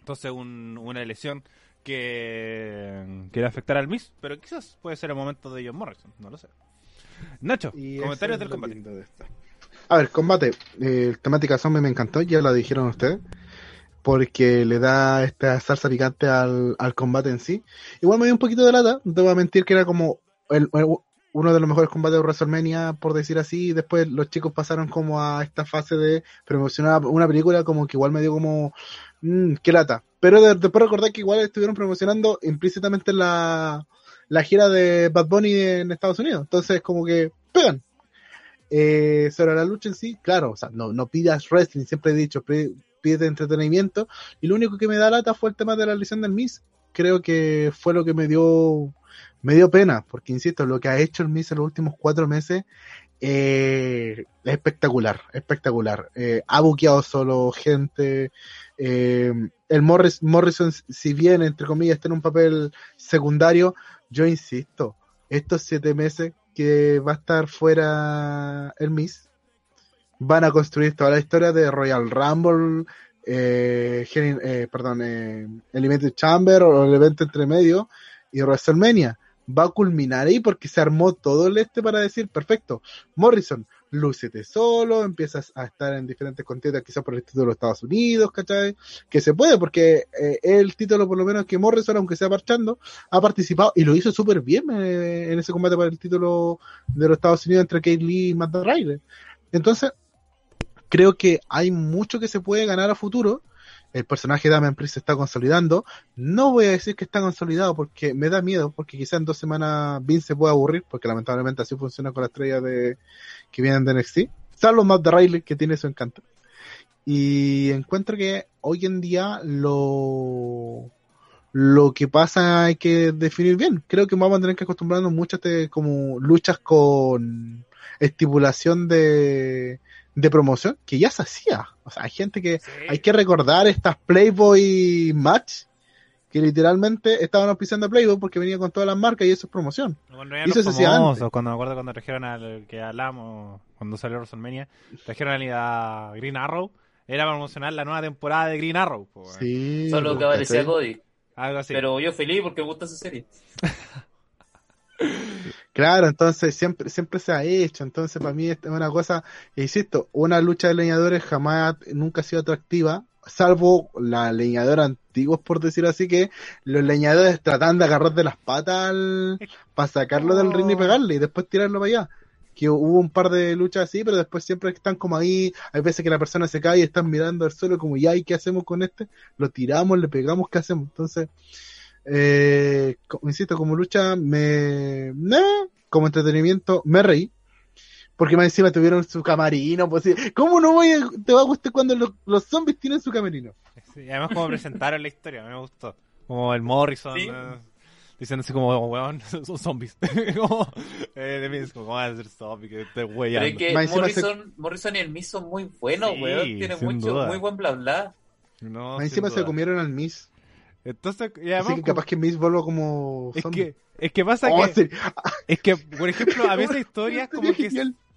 Entonces, un- una lesión que, que le afectará al Miss, pero quizás puede ser el momento de John Morrison, no lo sé. Nacho, Y comentarios del combate. lindo de esto. A ver, combate. Eh, temática zombie me encantó, ya lo dijeron ustedes. Porque le da esta salsa picante al, al combate en sí. Igual me dio un poquito de lata, no te voy a mentir que era como el- el- uno de los mejores combates de WrestleMania, por decir así. Después los chicos pasaron como a esta fase de promocionar una película, como que igual me dio como. Mmm, qué lata. Pero de- después recordar que igual estuvieron promocionando implícitamente la, la gira de Bad Bunny en Estados Unidos. Entonces, como que pegan. Eh, sobre la lucha en sí, claro, o sea, no, no pidas wrestling, siempre he dicho, pide, entretenimiento. Y lo único que me da lata fue el tema de la lesión del Miss. Creo que fue lo que me dio, me dio pena, porque insisto, lo que ha hecho el Miss en los últimos cuatro meses eh, es espectacular, espectacular. Eh, ha buqueado solo gente. el Morris, Morrison, si bien, entre comillas, está en un papel secundario, yo insisto, estos siete meses que va a estar fuera el Miss, van a construir toda la historia de Royal Rumble, eh, eh, perdón, eh, Eliminated Chamber o el evento entre medio y WrestleMania. Va a culminar ahí porque se armó todo el este para decir, perfecto, Morrison, lúcete solo, empiezas a estar en diferentes contiendas, quizás por el título de Estados Unidos, ¿cachai? Que se puede, porque eh, el título, por lo menos que Morrison, aunque sea marchando, ha participado y lo hizo súper bien eh, en ese combate para el título de los Estados Unidos entre Kate Lee y Matt Ryder. Entonces, creo que hay mucho que se puede ganar a futuro. El personaje de Damian Priest se está consolidando. No voy a decir que está consolidado porque me da miedo, porque quizás en dos semanas Vince se puede aburrir, porque lamentablemente así funciona con las estrellas de, que vienen de NXT. Salvo Matt de Riley, que tiene su encanto. Y encuentro que hoy en día lo, Lo que pasa hay que definir bien. Creo que vamos a tener que acostumbrarnos mucho a este, como luchas con estipulación de, de promoción que ya se hacía. O sea, hay gente que Sí. hay que recordar estas Playboy Match que literalmente estaban auspiciando a Playboy porque venía con todas las marcas y eso es promoción. Cuando eso se hacía antes. cuando me acuerdo cuando trajeron al que hablamos, cuando salió WrestleMania, trajeron a Green Arrow, era para promocionar la nueva temporada de Green Arrow. po. Sí. Solo que aparecía. Cody. Algo así. Pero yo feliz porque me gusta esa serie. Claro, entonces siempre, siempre se ha hecho. Entonces, para mí, esta es una cosa, insisto, una lucha de leñadores jamás, nunca ha sido atractiva, salvo la leñadora antiguos, por decir así, que los leñadores tratan de agarrar de las patas al- para sacarlo del ring y pegarle y después tirarlo para allá. Que hubo un par de luchas así, pero después siempre están como ahí. Hay veces que la persona se cae y están mirando al suelo, como ya, ¿y qué hacemos con este? Lo tiramos, le pegamos, ¿qué hacemos? Entonces, eh, insisto, como lucha, me. nah, como entretenimiento, me reí. Porque más encima tuvieron su camarino. Pues. ¿Cómo no voy a- te va a gustar cuando los, los zombies tienen su camerino? Sí, además como presentaron la historia, me gustó. Como el Morrison, Sí. eh, diciendo así como, weón, son zombies. como, eh, de mí, como, ¿cómo van a ser zombies? Que te es que encima se- Morrison, Morrison y el Miz son muy buenos, Sí, weón. Tiene sin mucho, duda. muy buen bla bla. No, más encima se duda. comieron al Miss. Entonces, y Así además, que capaz que Miss vuelva como es zombie. que, es que pasa Oh, que, sí. es que, por ejemplo, a veces historias como que,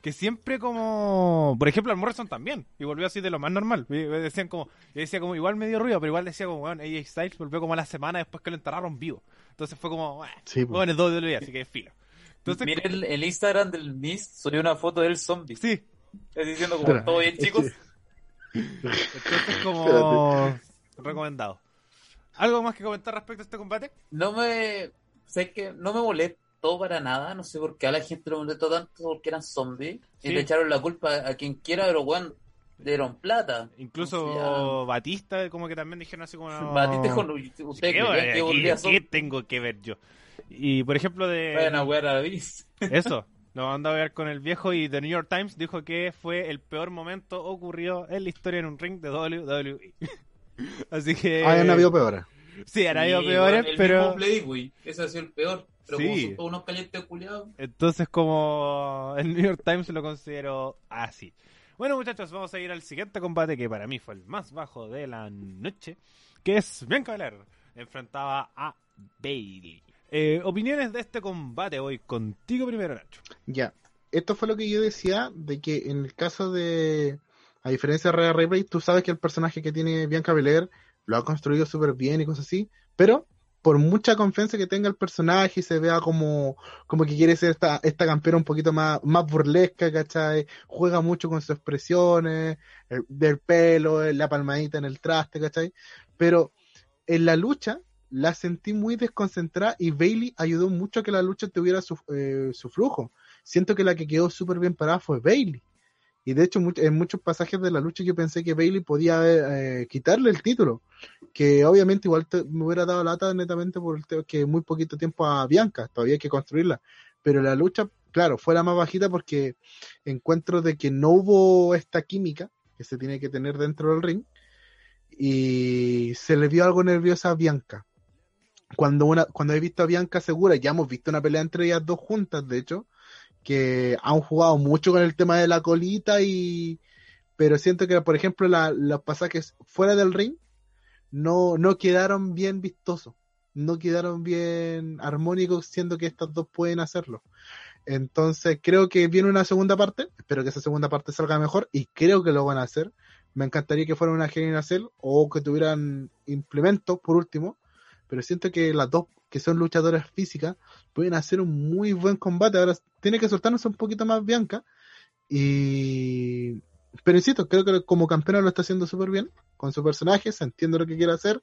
que siempre como, por ejemplo, al Morrison también, y volvió así de lo más normal. Y- y Decían como, y decía como, igual me dio ruido, pero igual decía como, weón, AJ Styles volvió como a la semana después que lo enterraron vivo. Entonces fue como, "Ah, Sí, pues. bueno, es WWE, así que es filo. Entonces, Miren el, el Instagram del Miz, subió una foto del zombie. sí, Es diciendo como, todo bien, es chicos. que- entonces como recomendado. ¿Algo más que comentar respecto a este combate? No me, sé que no me molestó para nada, no sé por qué a la gente lo molestó tanto porque eran zombies Sí. y le echaron la culpa a quien quiera, pero weón, dieron plata. Incluso Batista, como que también dijeron así como... No... Batista dijo, "No, Sí, ¿usted bueno, cree que ¿Qué tengo que ver yo? Y por ejemplo de... vayan a? Eso, lo mandó a ver con el viejo y The New York Times dijo que fue el peor momento ocurrido en la historia en un ring de WWE. Así que... Ah, han habido peores. Sí, han habido Sí, peores, el pero... mismo Playboy, ese ha sido el peor. Pero como Sí. son todos unos calientes culiados. Entonces, como el New York Times lo consideró así. Bueno, muchachos, vamos a ir al siguiente combate que para mí fue el más bajo de la noche, que es Bianca Belair enfrentaba a Bailey. Eh, opiniones de este combate hoy contigo primero, Nacho. Ya, esto fue lo que yo decía, de que en el caso de, a diferencia de Rhea Ripley, tú sabes que el personaje que tiene Bianca Belair lo ha construido súper bien y cosas así, pero por mucha confianza que tenga el personaje y se vea como, como que quiere ser esta, esta campeona un poquito más, más burlesca, ¿cachai? Juega mucho con sus expresiones, el, del pelo, la palmadita en el traste, ¿cachai? Pero en la lucha la sentí muy desconcentrada y Bailey ayudó mucho a que la lucha tuviera su, eh, su flujo. Siento que la que quedó súper bien parada fue Bailey. Y de hecho, en muchos pasajes de la lucha yo pensé que Bailey podía eh, quitarle el título. Que obviamente igual me hubiera dado lata netamente por el que muy poquito tiempo a Bianca, todavía hay que construirla. Pero la lucha, claro, fue la más bajita porque encuentro de que no hubo esta química que se tiene que tener dentro del ring y se le vio algo nerviosa a Bianca. Cuando, una, cuando he visto a Bianca segura, ya hemos visto una pelea entre ellas dos juntas, de hecho, que han jugado mucho con el tema de la colita y pero siento que por ejemplo los pasajes fuera del ring no, no quedaron bien vistosos, no quedaron bien armónicos, siendo que estas dos pueden hacerlo. Entonces creo que viene una segunda parte, espero que esa segunda parte salga mejor y creo que lo van a hacer. Me encantaría que fuera una Hell Cell o que tuvieran implementos por último, pero siento que las dos que son luchadoras físicas pueden hacer un muy buen combate. Ahora tiene que soltarnos un poquito más Bianca y pero insisto, creo que como campeona lo está haciendo súper bien con su personaje, se entiende lo que quiere hacer.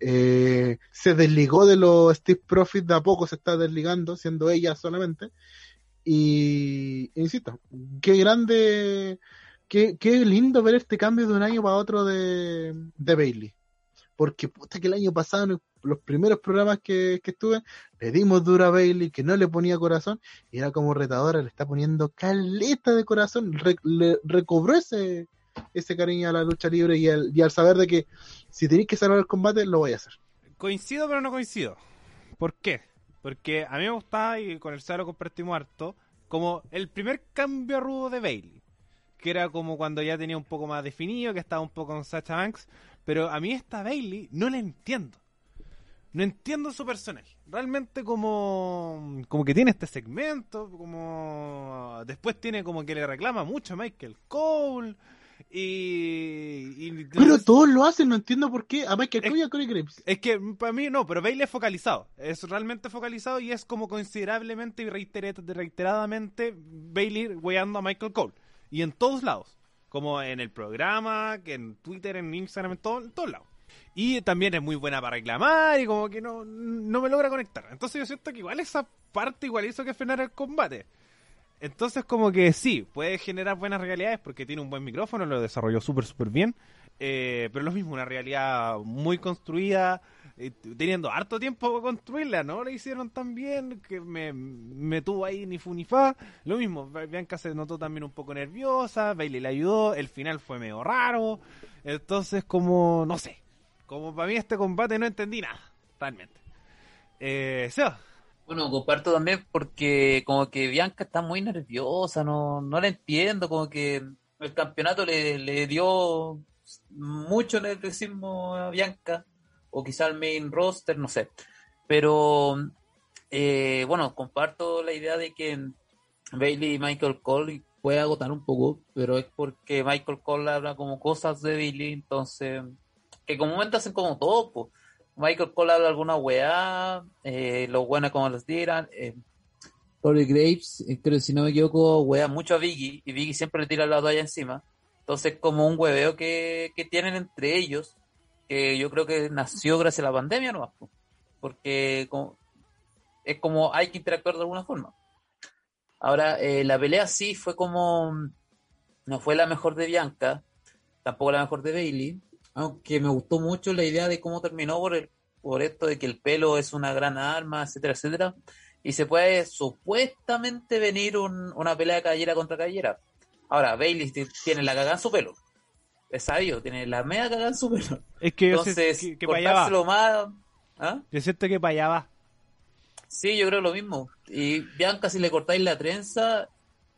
Eh, se desligó de los Steve Profit de a poco, se está desligando, siendo ella solamente. Y insisto, qué grande, qué, qué lindo ver este cambio de un año para otro de, de Bailey. Porque puta que el año pasado, en los primeros programas que, estuve, le dimos dura a Bailey, que no le ponía corazón, y era como retadora, le está poniendo caleta de corazón, le recobró ese, ese cariño a la lucha libre y al, y al saber de que si tenéis que salvar el combate, lo voy a hacer. Coincido, pero no coincido. ¿Por qué? Porque a mí me gustaba, y con el Saro compartimos harto, como el primer cambio rudo de Bailey. Que era como cuando ya tenía un poco más definido, que estaba un poco con Sacha Banks. Pero a mí esta Bailey no la entiendo. No entiendo su personaje. Realmente como, como que tiene este segmento, como después tiene como que le reclama mucho a Michael Cole. Y, y- Pero todos lo hacen, no entiendo por qué. A Michael Cole y a Corey Graves. es que para mí no, pero Bailey es focalizado. Es realmente focalizado y es como considerablemente y reitera- reiteradamente Bailey weando a Michael Cole. Y en todos lados. Como en el programa, que en Twitter, en Instagram, en, todo- en todos lados. Y también es muy buena para reclamar y como que no, no me logra conectar. Entonces yo siento que igual esa parte igual hizo que frenara el combate. Entonces como que sí, puede generar buenas realidades porque tiene un buen micrófono, lo desarrolló súper, súper bien. Eh, pero lo mismo, una realidad muy construida, eh, teniendo harto tiempo para construirla, ¿no? La hicieron tan bien que me, me tuvo ahí ni fu ni fa. Lo mismo, Bianca se notó también un poco nerviosa, Bailey le ayudó, el final fue medio raro. Entonces como, no sé, como para mí este combate no entendí nada, realmente. Eh, Bueno, comparto también porque como que Bianca está muy nerviosa, no, no la entiendo, como que el campeonato le, le dio mucho nerviosismo a Bianca, o quizá al main roster, no sé. Pero eh, bueno, comparto la idea de que Bailey y Michael Cole puede agotar un poco, pero es porque Michael Cole habla como cosas de Bailey, entonces, que comúnmente hacen como todo, pues. Michael Cole habla alguna weá, eh, los buenos como los dirán. Eh, Corey Graves, eh, creo si no me equivoco, weá mucho a Biggie, y Biggie siempre le tira la toalla encima. Entonces, como un hueveo que, que tienen entre ellos, que yo creo que nació gracias a la pandemia nomás, po. porque como- es como hay que interactuar de alguna forma. Ahora, eh, la pelea sí fue como. No fue la mejor de Bianca, tampoco la mejor de Bailey, aunque me gustó mucho la idea de cómo terminó por, el, por esto de que el pelo es una gran arma, etcétera, etcétera. Y se puede supuestamente venir un- una pelea de contra cabellera. Ahora, Bailey tiene la cagada en su pelo. Es sabio, tiene la media cagada en su pelo. es que yo Entonces, que, que cortárselo más. ¿Ah? Yo siento que para allá va. Sí, yo creo lo mismo. Y Bianca, si le cortáis la trenza,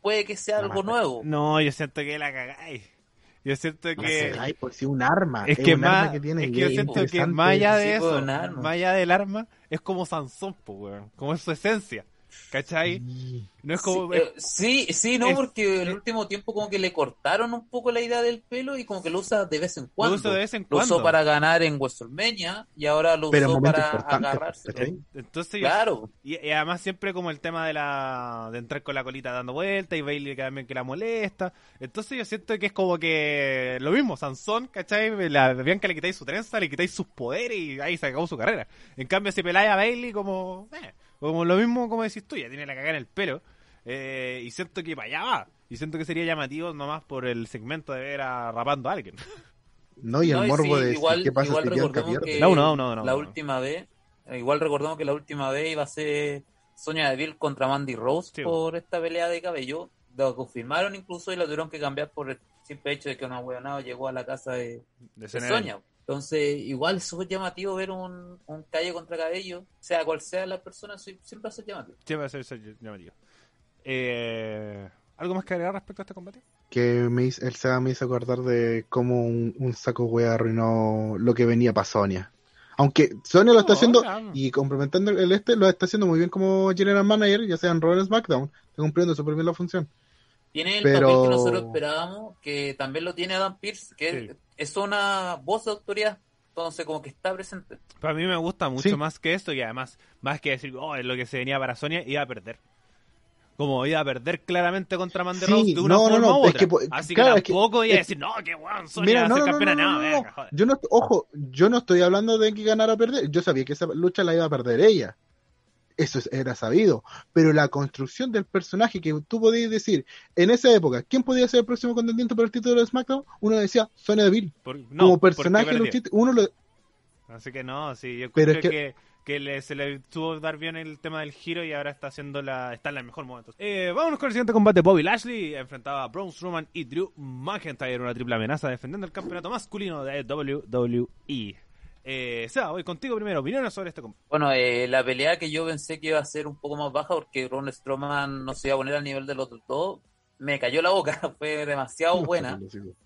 puede que sea algo nuevo. No, yo siento que la cagáis. Yo siento que... Ay, pues sí, un arma. Es que un más, arma que tiene. es que yo siento que más allá de Sí, eso, pues, arma. más allá del arma, es como Sansón, po, weón. Como es su esencia. ¿Cachai? Sí. No es como... Sí, eh, sí, sí, no, es- porque el es- último tiempo como que le cortaron un poco la idea del pelo y como que lo usa de vez en cuando. uso de vez en Lo cuando. usó para ganar en WrestleMania y ahora lo Pero usó para agarrarse. ¿cachai? Entonces yo- Claro, Y, y además siempre como el tema de la de entrar con la colita dando vueltas y Bailey que también que la molesta. Entonces yo siento que es como que lo mismo, Sansón, ¿cachai? La Bianca le quitáis su trenza, le quitáis sus poderes y ahí se acabó su carrera. En cambio si peláis a Bailey como... eh, como lo mismo como decís tú, ya tiene la cagada en el pelo. eh, y siento que para allá va. Y siento que sería llamativo nomás por el segmento de ver a rapando a alguien. No, y el No, y morbo sí, de igual, qué pasa igual si Bianca recordemos pierde. que No, no, no, no, la no. última vez, eh, igual recordemos que la última vez iba a ser Sonia Deville contra Mandy Rose Sí. por esta pelea de cabello. Lo confirmaron incluso y la tuvieron que cambiar por el simple hecho de que una huevonada llegó a la casa de, De de Sonia. Entonces, igual es súper llamativo ver un, un calle contra cabello, sea cual sea la persona, siempre va a ser llamativo. Sí, va a ser, ser llamativo. Eh, ¿Algo más que agregar respecto a este combate? Que me hizo, el Seba me hizo acordar de cómo un, un saco wea arruinó lo que venía para Sonia. Aunque Sonia lo está No, haciendo, y complementando el este, lo está haciendo muy bien como General Manager, ya sea en Raw SmackDown. Está cumpliendo súper bien la función. Tiene el Pero- papel que nosotros esperábamos, que también lo tiene Adam Pierce, que Sí. es, una voz de autoridad, entonces como que está presente. Para mí me gusta mucho Sí. más que esto y además, más que decir, oh, es lo que se venía para Sonia, iba a perder. Como iba a perder claramente contra Mandy Sí, Rose de una no, no, forma no, u es otra. que Así claro, que es que- tampoco iba a decir, no, qué weón, Sonia Mira, va a no, ser no, no, campeona. no, No, no, no, venga, joder. Yo no, ojo, yo no estoy hablando de que ganara o perder. Yo sabía que esa lucha la iba a perder ella. Eso es- era sabido. Pero la construcción del personaje que tú podías decir, en esa época, ¿quién podía ser el próximo contendiente por el título de SmackDown? Uno decía Sonya Deville. Por- no, Como personaje luchista, uno lo, Así que no, sí, yo creo es que- que, que le- se le tuvo dar bien el tema del giro y ahora está haciendo la, está en el mejor momento. Eh, vámonos con el siguiente combate. Bobby Lashley enfrentaba a Braun Strowman y Drew McIntyre, una triple amenaza defendiendo el campeonato masculino de WWE. Eh, Seba, voy contigo primero. Opiniones sobre este combate. Bueno, eh, la pelea que yo pensé que iba a ser un poco más baja porque Ron Strowman no se iba a poner al nivel del otro todo, me cayó la boca, fue demasiado buena.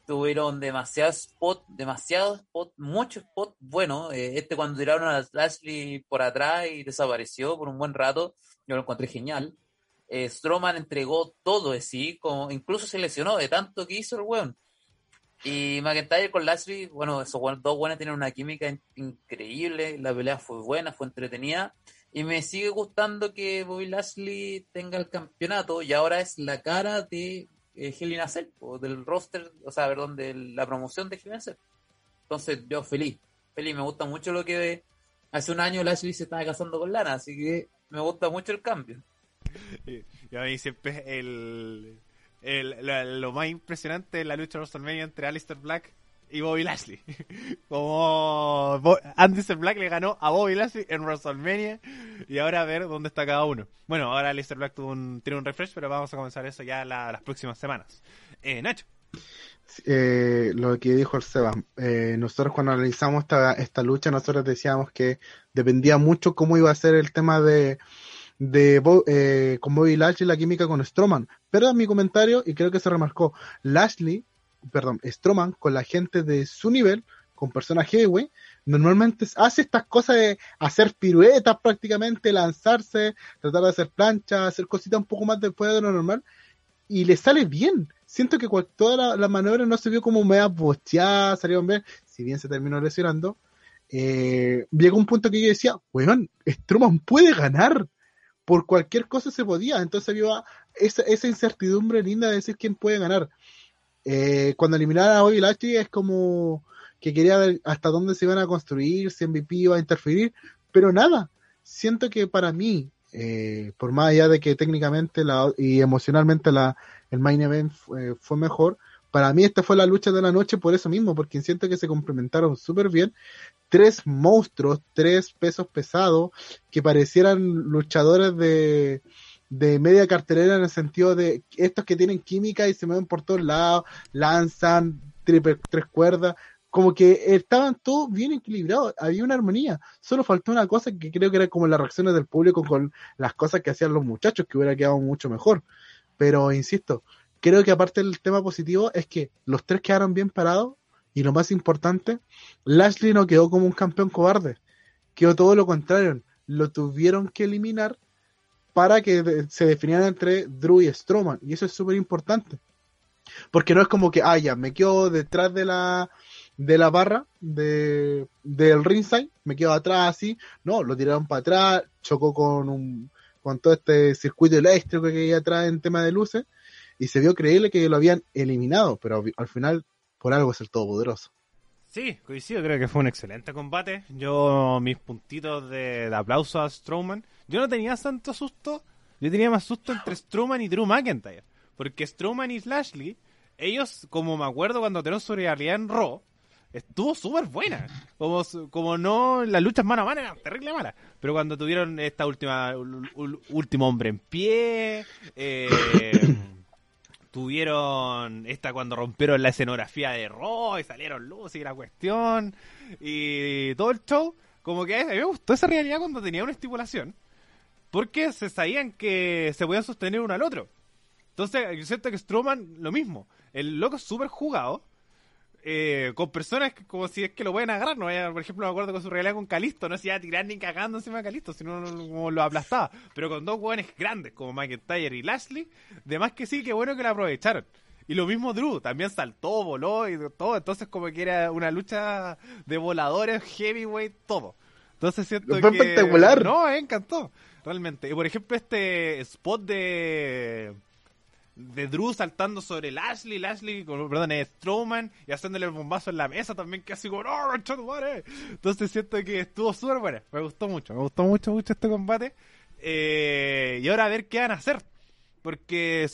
Tuvieron demasiados spot, demasiados spot, muchos spot bueno. Eh, este cuando tiraron a Lashley por atrás y desapareció por un buen rato, yo lo encontré genial. Eh, Strowman entregó todo de sí, como, incluso se lesionó de tanto que hizo el weón. Y McIntyre con Lashley, bueno, esos dos buenos tienen una química in- increíble, la pelea fue buena, fue entretenida. Y me sigue gustando que Bobby Lashley tenga el campeonato y ahora es la cara de eh, Hell in a Cell, o del roster, o sea, perdón, de la promoción de Hell in a Cell. Entonces, yo feliz, feliz, me gusta mucho lo que hace un año Lashley se estaba casando con Lana, así que me gusta mucho el cambio. Y a mí siempre el, lo más impresionante es la lucha de WrestleMania entre Aleister Black y Bobby Lashley. Como Bo- Black le ganó a Bobby Lashley en WrestleMania y ahora a ver dónde está cada uno. Bueno, ahora Aleister Black tiene un refresh, pero vamos a comenzar eso ya la- las próximas semanas. Eh, Nacho. Eh, lo que dijo el Seba, eh, nosotros cuando analizamos esta lucha, nosotros decíamos que dependía mucho cómo iba a ser el tema de, de Bo- eh, con Bobby Lashley la química con Strowman. Pero mi comentario, y creo que se remarcó, Lashley, perdón, Strowman con la gente de su nivel, con personas heavyweight, normalmente hace estas cosas de hacer piruetas prácticamente, lanzarse, tratar de hacer planchas, hacer cositas un poco más después de lo normal, y le sale bien. Siento que cual- toda la, maniobra no se vio como media bocheada, salieron bien, si bien se terminó lesionando. Eh, llegó un punto que yo decía, weón, Strowman puede ganar. Por cualquier cosa se podía. Entonces había esa, esa incertidumbre linda de decir quién puede ganar. Eh, cuando eliminaron a Bobby Lashley es como que quería ver hasta dónde se iban a construir, si MVP iba a interferir, pero nada. Siento que para mí, eh, por más allá de que técnicamente la, y emocionalmente la, el main event fue, fue mejor, para mí esta fue la lucha de la noche por eso mismo, porque siento que se complementaron súper bien. Tres monstruos, tres pesos pesados, que parecieran luchadores de, de media cartelera en el sentido de estos que tienen química y se mueven por todos lados, lanzan tres cuerdas, como que estaban todos bien equilibrados, había una armonía, solo faltó una cosa que creo que era como las reacciones del público con las cosas que hacían los muchachos, que hubiera quedado mucho mejor. Pero insisto, creo que aparte del tema positivo es que los tres quedaron bien parados y lo más importante, Lashley no quedó como un campeón cobarde, quedó todo lo contrario, lo tuvieron que eliminar para que se definieran entre Drew y Strowman y eso es súper importante. Porque no es como que, ah, ya, me quedo detrás de la de la barra de, del ringside, me quedo atrás así, no, lo tiraron para atrás, chocó con un con todo este circuito eléctrico que hay atrás en tema de luces y se vio creíble que lo habían eliminado, pero al final por algo es el todopoderoso. Sí, coincido, creo que fue un excelente combate. Yo, mis puntitos de, aplauso a Strowman. Yo no tenía tanto susto, yo tenía más susto entre Strowman y Drew McIntyre. Porque Strowman y Lashley, ellos, como me acuerdo cuando tuvieron su realidad en Raw, estuvo súper buena. Como, como no, las luchas mano a mano eran terrible malas. Pero cuando tuvieron esta última, último hombre en pie, eh, tuvieron esta cuando rompieron la escenografía de Raw y salieron luces y la cuestión y todo el show como que a mí me gustó esa realidad cuando tenía una estipulación porque se sabían que se podían sostener uno al otro. Entonces yo siento que Strowman lo mismo. El loco es súper jugado eh, con personas que como si es que lo pueden agarrar, no por ejemplo me acuerdo con su realidad con Calisto, no se iba a tirar ni cagando encima de Calisto, sino como lo aplastaba, pero con dos hueones grandes como McIntyre y Lashley, de más que sí, que bueno que lo aprovecharon. Y lo mismo Drew, también saltó, voló y todo, entonces como que era una lucha de voladores, heavyweight, todo. Entonces siento Fue que... espectacular. No, me encantó, realmente. Y por ejemplo este spot de de Drew saltando sobre Lashley, Lashley, con- perdón, Strowman y haciéndole el bombazo en la mesa también, que así como, ¡No, concha tu madre! Entonces siento que estuvo súper buena, me gustó mucho, me gustó mucho, mucho este combate. Eh, y ahora a ver qué van a hacer, porque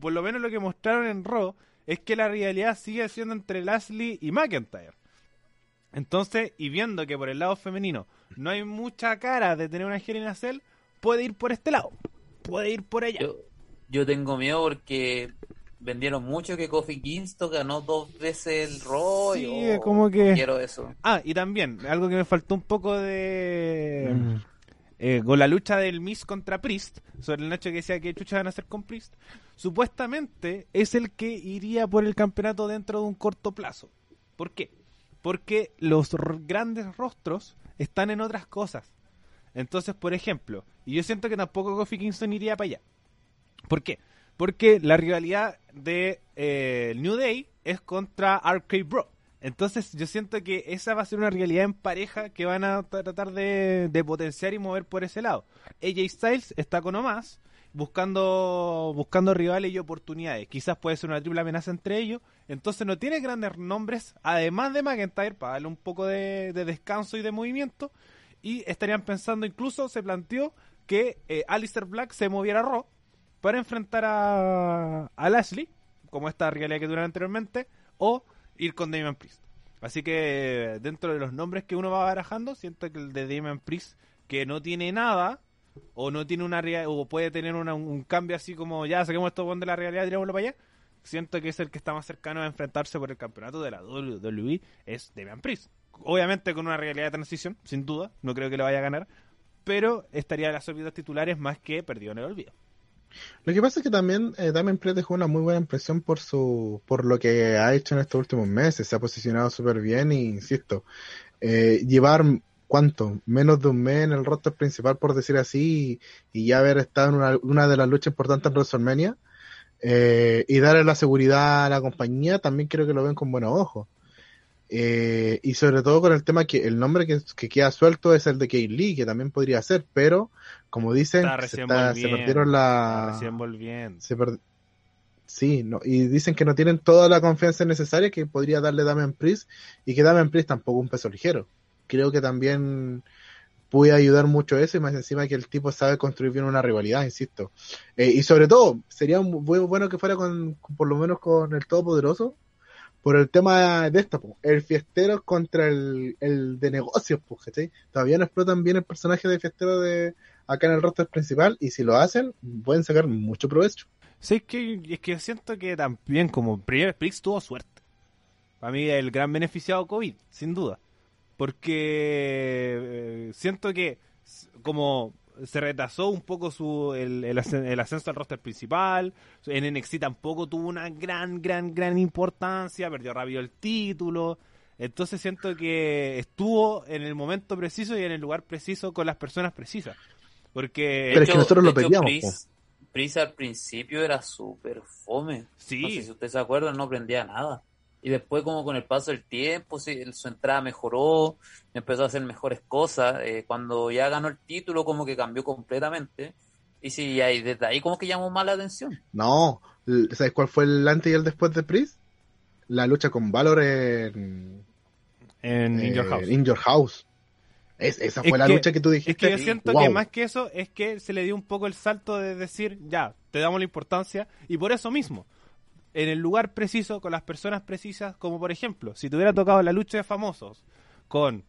por lo menos lo que mostraron en Raw es que la realidad sigue siendo entre Lashley y McIntyre. Entonces, y viendo que por el lado femenino no hay mucha cara de tener una Cell, puede ir por este lado, puede ir por allá. Yo tengo miedo porque vendieron mucho que Kofi Kingston ganó dos veces el y, Sí, oh, es como que- Quiero eso. Ah, y también, algo que me faltó un poco de... Mm. eh, con la lucha del Miss contra Priest, sobre el Nacho que decía que chucha van a hacer con Priest, supuestamente es el que iría por el campeonato dentro de un corto plazo. ¿Por qué? Porque los grandes rostros están en otras cosas. Entonces, por ejemplo, y yo siento que tampoco Kofi Kingston iría para allá. ¿Por qué? Porque la rivalidad de eh, New Day es contra RK Bro. Entonces yo siento que esa va a ser una realidad en pareja que van a tra- tratar de, potenciar y mover por ese lado. AJ Styles está con Omas buscando buscando rivales y oportunidades. Quizás puede ser una triple amenaza entre ellos. Entonces no tiene grandes nombres, además de McIntyre, para darle un poco de, de descanso y de movimiento. Y estarían pensando, incluso se planteó que eh, Alistair Black se moviera a Raw para enfrentar a, a Lashley, como esta rivalidad que tuvieron anteriormente, o ir con Damian Priest. Así que dentro de los nombres que uno va barajando, siento que el de Damian Priest, que no tiene nada, o no tiene una o puede tener una- un cambio así como ya saquemos esto de la realidad y tirémoslo para allá, siento que es el que está más cercano a enfrentarse por el campeonato de la WWE, es Damian Priest. Obviamente con una realidad de transición, sin duda, no creo que lo vaya a ganar, pero estaría en las órbitas titulares más que perdido en el olvido. Lo que pasa es que también eh, Damien Priest dejó una muy buena impresión por su por lo que ha hecho en estos últimos meses. Se ha posicionado súper bien y, insisto, eh, llevar, ¿cuánto? Menos de un mes en el roster principal, por decir así, y, y ya haber estado en una, una de las luchas importantes en WrestleMania eh, y darle la seguridad a la compañía, también creo que lo ven con buenos ojos. Eh, y sobre todo con el tema que el nombre que, que queda suelto es el de Kate Lee, que también podría ser, pero como dicen, Está se, está- perdieron la... Recién volviendo. Se per- Sí, no, y dicen que no tienen toda la confianza necesaria que podría darle Damian Priest y que Damian Priest tampoco es un peso ligero. Creo que también puede ayudar mucho eso y más encima que el tipo sabe construir bien una rivalidad, insisto. Eh, y sobre todo, sería muy bueno que fuera con, con- por lo menos con el Todopoderoso por el tema de esto, po, el fiestero contra el, el de negocios, pues. Todavía no explotan bien el personaje de fiestero de acá en el roster principal y si lo hacen, pueden sacar mucho provecho. Sí, es que, es que siento que también como primer Prix tuvo suerte. Para mí el gran beneficiado COVID, sin duda. Porque eh, siento que como se retrasó un poco su el, el, ascen- el ascenso al roster principal, en NXT tampoco tuvo una gran, gran, gran importancia, perdió rápido el título. Entonces siento que estuvo en el momento preciso y en el lugar preciso con las personas precisas. Porque Pero es que nosotros lo pedíamos, Pris, Pris al principio era súper fome. sí, No sé si ustedes se acuerdan, no aprendía nada. Y después, como con el paso del tiempo, sí, su entrada mejoró, empezó a hacer mejores cosas. Eh, cuando ya ganó el título, como que cambió completamente. Y sí, ahí, desde ahí como que llamó más la atención. No, ¿sabes cuál fue el antes y el después de Priest? La lucha con Valor en, en In Your eh, House. In Your House. Es- esa Es fue la que- lucha que tú dijiste. Es que yo siento Wow. que más que eso es que se le dio un poco el salto de decir, ya, te damos la importancia y por eso mismo, en el lugar preciso, con las personas precisas, como por ejemplo, si te hubiera tocado la lucha de famosos con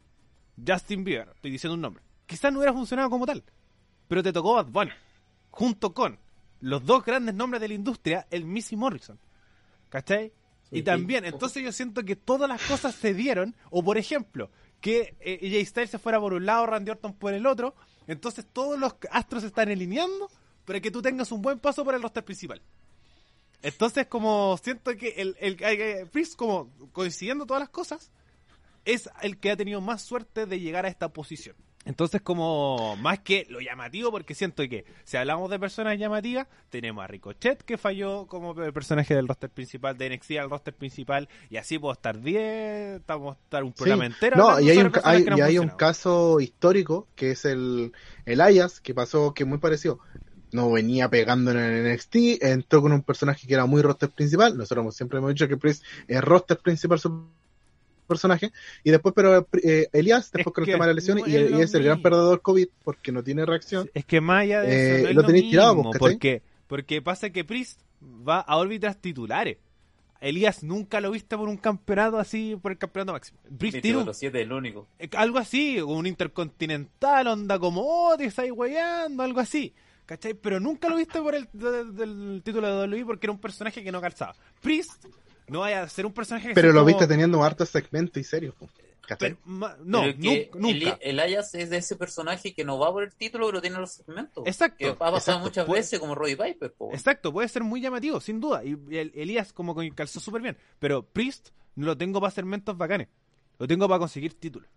Justin Bieber, estoy diciendo un nombre, quizás no hubiera funcionado como tal, pero te tocó Bad Bunny, junto con los dos grandes nombres de la industria, el Missy Morrison, ¿cachai? Y Sí. también, entonces yo siento que todas las cosas se dieron, o por ejemplo, que eh, Jay Styles se fuera por un lado, Randy Orton por el otro, entonces todos los astros se están alineando para que tú tengas un buen paso por el roster principal. Entonces, como siento que el, el, el- como coincidiendo todas las cosas, es el que ha tenido más suerte de llegar a esta posición. Entonces, como más que lo llamativo, porque siento que si hablamos de personas llamativas, tenemos a Ricochet que falló como pe- personaje del roster principal, de NXT al roster principal, y así puedo estar 10, estamos estar un Sí. programa entero. No, y hay un, hay, no y hay un caso histórico que es el, el Ayas, que pasó, que es muy parecido. No venía pegando en el NXT, entró con un personaje que era muy roster principal. Nosotros hemos- siempre hemos dicho que Priest es roster principal su personaje. Y después, pero eh, Elias, después Es con el que tema de la lesión, no y, es y es el gran mismo. perdedor COVID porque no tiene reacción. Es que más allá de Eh, eso, no es lo lo tenéis tirado, mismo, ¿cachai? porque, porque pasa que Priest va a órbitas titulares. Elías nunca lo viste por un campeonato así, por el campeonato máximo. Priest Viste, tiene de un- los siete, el único. eh, algo así, un intercontinental, onda como, oh, te estáis weyando, algo así. ¿Cachai? Pero nunca lo viste por el de- del título de WWE porque era un personaje que no calzaba. Priest no vaya a ser un personaje que Pero lo como- viste teniendo hartos segmentos y ma- no, que nunca. El, Elias es de ese personaje que no va por el título, pero tiene los segmentos. Exacto, Que ha pasado exacto. muchas Puede- veces como Roddy Piper. po. Exacto, puede ser muy llamativo, sin duda. Y el- Elías como que calzó súper bien. Pero Priest no lo tengo para hacer mentos bacanes. Lo tengo para conseguir títulos.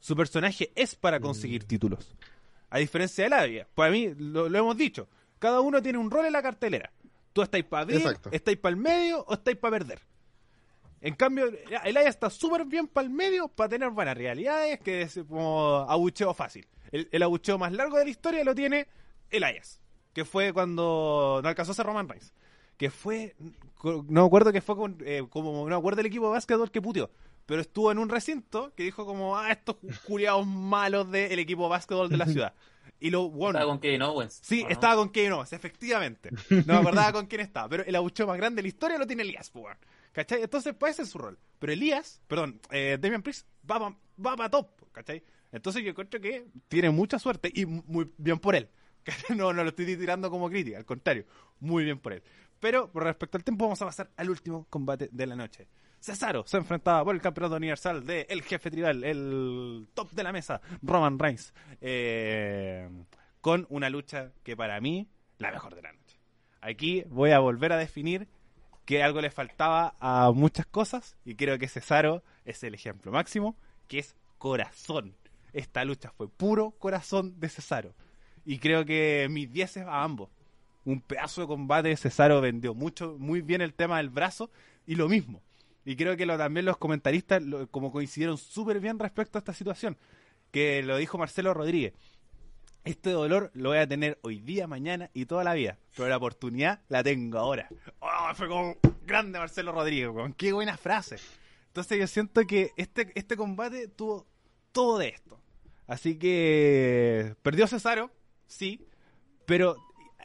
Su personaje es para conseguir títulos. A diferencia de Labia. Para mí, lo, lo hemos dicho. Cada uno tiene un rol en la cartelera. Tú estáis para abrir, Exacto. estáis para el medio o estáis para perder. En cambio, el Aya está súper bien para el medio para tener buenas realidades, que es como abucheo fácil. El, el abucheo más largo de la historia lo tiene el Ayas, que fue cuando no alcanzó a ser Roman Reigns. Que fue, no me acuerdo que fue con, eh, como, no me acuerdo el equipo de básquetbol que puteó, pero estuvo en un recinto que dijo como, ah, estos culiados malos del equipo de básquetbol de la ciudad. Y lo, bueno, Estaba con Kevin Owens. Sí, estaba con Kevin Owens, efectivamente. No me acordaba con quién estaba, pero el abucheo más grande de la historia lo tiene Elías, pues, weón. ¿cachai? Entonces puede ser su rol. Pero Elías, perdón, eh, Damian Priest va para va pa top, ¿cachai? Entonces yo encuentro que tiene mucha suerte y muy bien por él. No, no lo estoy tirando como crítica, al contrario, muy bien por él. Pero por respecto al tiempo, vamos a pasar al último combate de la noche. Cesaro se enfrentaba por el campeonato universal de el jefe tribal, el top de la mesa, Roman Reigns. Eh, con una lucha que para mí, la mejor de la noche. Aquí voy a volver a definir que algo le faltaba a muchas cosas y creo que Cesaro es el ejemplo máximo, que es corazón. Esta lucha fue puro corazón de Cesaro. Y creo que mis 10 a ambos. Un pedazo de combate, Cesaro vendió mucho, muy bien el tema del brazo y lo mismo. Y creo que lo, también los comentaristas lo- como coincidieron súper bien respecto a esta situación. Que lo dijo Marcelo Rodríguez. Este dolor lo voy a tener hoy día, mañana y toda la vida. Pero la oportunidad la tengo ahora. Oh, fue como grande Marcelo Rodríguez, weón. Qué buena frase. Entonces yo siento que este, este combate tuvo todo de esto. Así que perdió Cesaro, sí, pero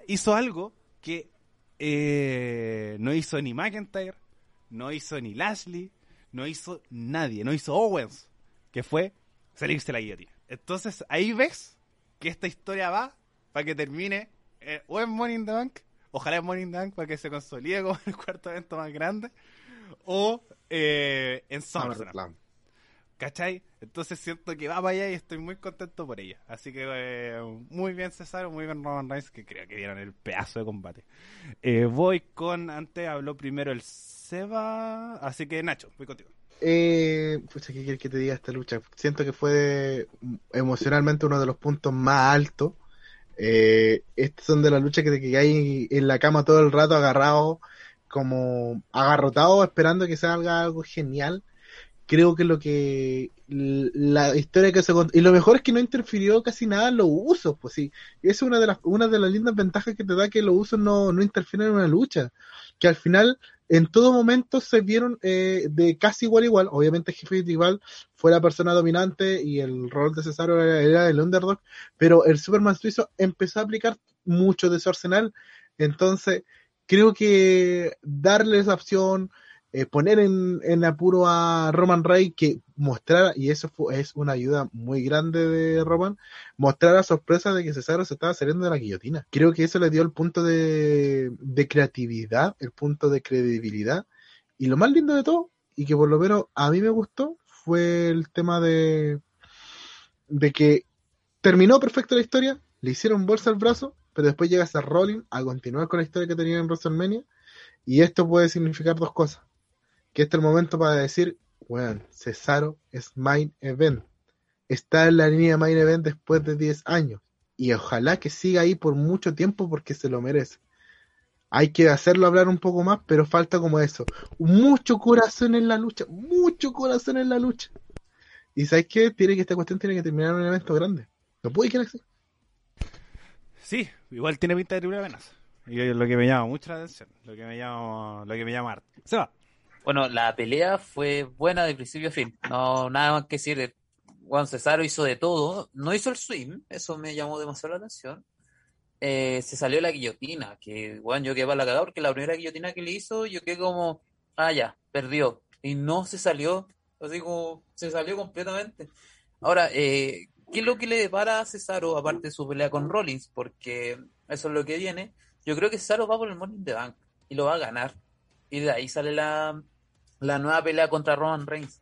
hizo algo que eh, no hizo ni McIntyre, no hizo ni Lashley, no hizo nadie, no hizo Owens, que fue salirse la guillotina. Entonces ahí ves que esta historia va para que termine eh, o en Money in the Bank, ojalá en Money in the Bank para que se consolide como el cuarto evento más grande, o eh, en SummerSlam. ¿Cachai? Entonces siento que va para allá y estoy muy contento por ella. Así que eh, muy bien Cesaro, muy bien Roman Reigns, que creo que dieron el pedazo de combate. Eh, voy con, antes habló primero el Seba, así que Nacho, voy contigo. Eh, pucha, ¿qué quieres que te diga esta lucha? Siento que fue emocionalmente uno de los puntos más altos. Eh, estas son de las luchas que te quedáis en la cama todo el rato agarrado, como agarrotado, esperando que salga algo genial. Creo que lo que la historia que se cont- y lo mejor es que no interfirió casi nada en los usos, pues sí, es una de las una de las lindas ventajas que te da que los usos no, no interfieren en una lucha, que al final en todo momento se vieron eh, de casi igual a igual. Obviamente el jefe fue la persona dominante y el rol de Cesaro era, era el underdog, pero el Superman suizo empezó a aplicar mucho de su arsenal. Entonces, creo que darle esa opción, eh, poner en, apuro a Roman Reigns que mostrara, y eso fue, es una ayuda muy grande de Roman, mostrar la sorpresa de que Cesaro se estaba saliendo de la guillotina. Creo que eso le dio el punto de, creatividad, el punto de credibilidad. Y lo más lindo de todo, y que por lo menos a mí me gustó, fue el tema de, de que terminó perfecta la historia, le hicieron bolsa al brazo, pero después llega a Rollins a continuar con la historia que tenía en WrestleMania. Y esto puede significar dos cosas. Que este es el momento para decir, bueno, Cesaro es main event está en la línea main event después de 10 años. Y ojalá que siga ahí por mucho tiempo porque se lo merece. Hay que hacerlo hablar un poco más, pero falta como eso. Mucho corazón en la lucha, mucho corazón en la lucha. Y ¿sabes qué? Tiene que esta cuestión tiene que terminar en un evento grande. No puede quedar así. Sí, igual tiene pinta de triple amenaza. Y lo que me llama mucho la atención, lo que me llama, lo que me llama harto. Seba, Bueno, la pelea fue buena de principio a fin. No, nada más que decir. Juan Cesaro hizo de todo. No hizo el swing, eso me llamó demasiado la atención. Eh, se salió la guillotina, que bueno, yo quedé para la cagada porque la primera guillotina que le hizo, yo quedé como, ah, ya, perdió. Y no se salió, así como, se salió completamente. Ahora, eh, qué es lo que le depara a Cesaro, aparte de su pelea con Rollins, porque eso es lo que viene. Yo creo que Cesaro va por el Money in the Bank y lo va a ganar. Y de ahí sale la, la nueva pelea contra Roman Reigns.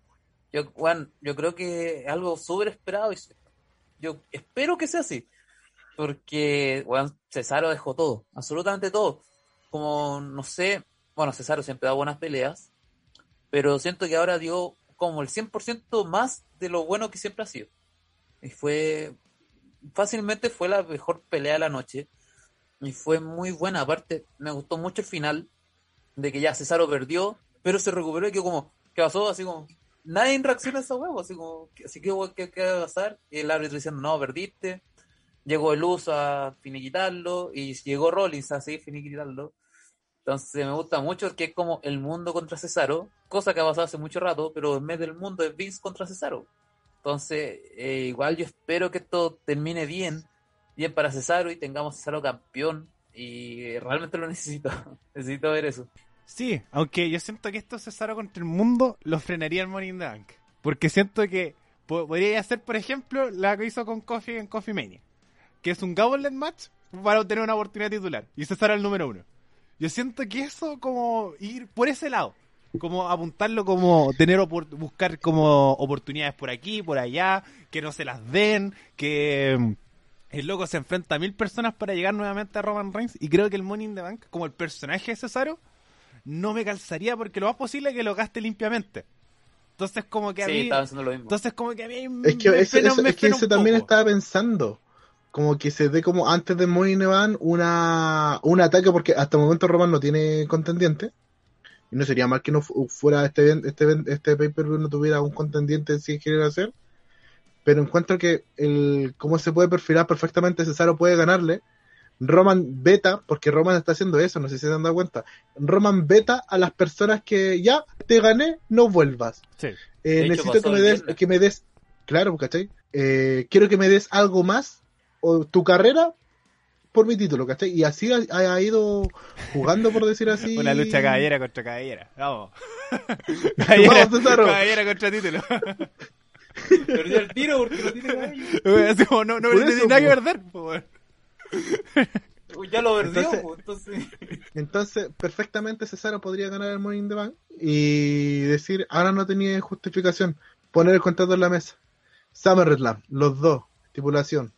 Yo, Juan, yo creo que es algo súper esperado y yo espero que sea así. Porque, bueno, Cesaro dejó todo, absolutamente todo. Como, no sé, bueno, Cesaro siempre da buenas peleas, pero siento que ahora dio como el 100% más de lo bueno que siempre ha sido. Y fue, fácilmente fue la mejor pelea de la noche. Y fue muy buena. Aparte, me gustó mucho el final de que ya Cesaro perdió, pero se recuperó y que como, ¿qué pasó? Así como, nadie reacciona a esa huevo, así como, así que, ¿qué, va a pasar? Y el árbitro diciendo, no, perdiste. Llegó el uso a finiquitarlo y llegó Rollins a finiquitarlo. Entonces me gusta mucho porque es como el mundo contra Cesaro, cosa que ha pasado hace mucho rato, pero en vez del mundo es Vince contra Cesaro. Entonces, eh, igual yo espero que esto termine bien, bien para Cesaro y tengamos Cesaro campeón. Y realmente lo necesito. necesito ver eso. Sí, aunque yo siento que esto Cesaro contra el mundo lo frenaría el Money in the Bank. Porque siento que podría hacer, por ejemplo, la que hizo con Coffee en Coffee Mania. Que es un Gauntlet match para obtener una oportunidad titular. Y Cesaro el número uno. Yo siento que eso como ir por ese lado como apuntarlo como tener buscar como oportunidades por aquí, por allá, que no se las den, que mm, el loco se enfrenta a mil personas para llegar nuevamente a Roman Reigns y creo que el Money in Bank, como el personaje de Cesaro, no me calzaría porque lo más posible es que lo gaste limpiamente. Entonces como que a mí... Entonces como que a mí... Es que, es que eso también estaba pensando. Como que se dé como antes de Money Bank una, un ataque porque hasta el momento Roman no tiene contendiente. Y no sería mal que no fuera este este este paper no tuviera un contendiente si quiere hacer. Pero encuentro que el cómo se puede perfilar perfectamente Cesaro puede ganarle. Roman beta, porque Roman está haciendo eso, no sé si se han dado cuenta. Roman beta a las personas que ya te gané, no vuelvas. Eh, necesito que me des, que me des, claro, ¿cachai? Eh, quiero que me des algo más o tu carera por mi título, ¿cachai? Y así ha, ido jugando, por decir así. Una lucha caballera contra caballera. Vamos. caballera, caballera contra título. Perdió el tiro porque no tiene cabello. no, no, tiene nada que perder, ya lo perdió, entonces, entonces... perfectamente Cesaro podría ganar el Money in the Bank y decir, ahora no tenía justificación, poner el contrato en la mesa. Summerland, los dos, estipulación.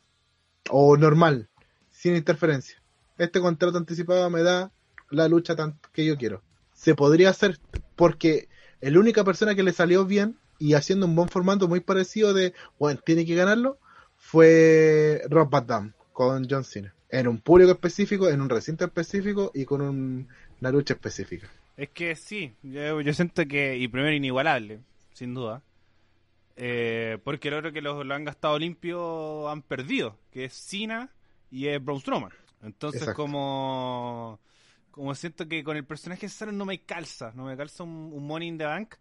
O normal, sin interferencia. Este contrato anticipado me da la lucha que yo quiero. Se podría hacer porque la única persona que le salió bien y haciendo un buen formato muy parecido de, bueno, tiene que ganarlo, fue Rob Van con John Cena. En un público específico, en un recinto específico y con una lucha específica. Es que sí, yo, siento que, y primero inigualable, sin duda. Eh, porque el otro que lo, lo, han gastado limpio han perdido, que es Cena y es Braun Strowman. Entonces, como como siento que con el personaje Cesaro no me calza, no me calza un, Money in the Bank,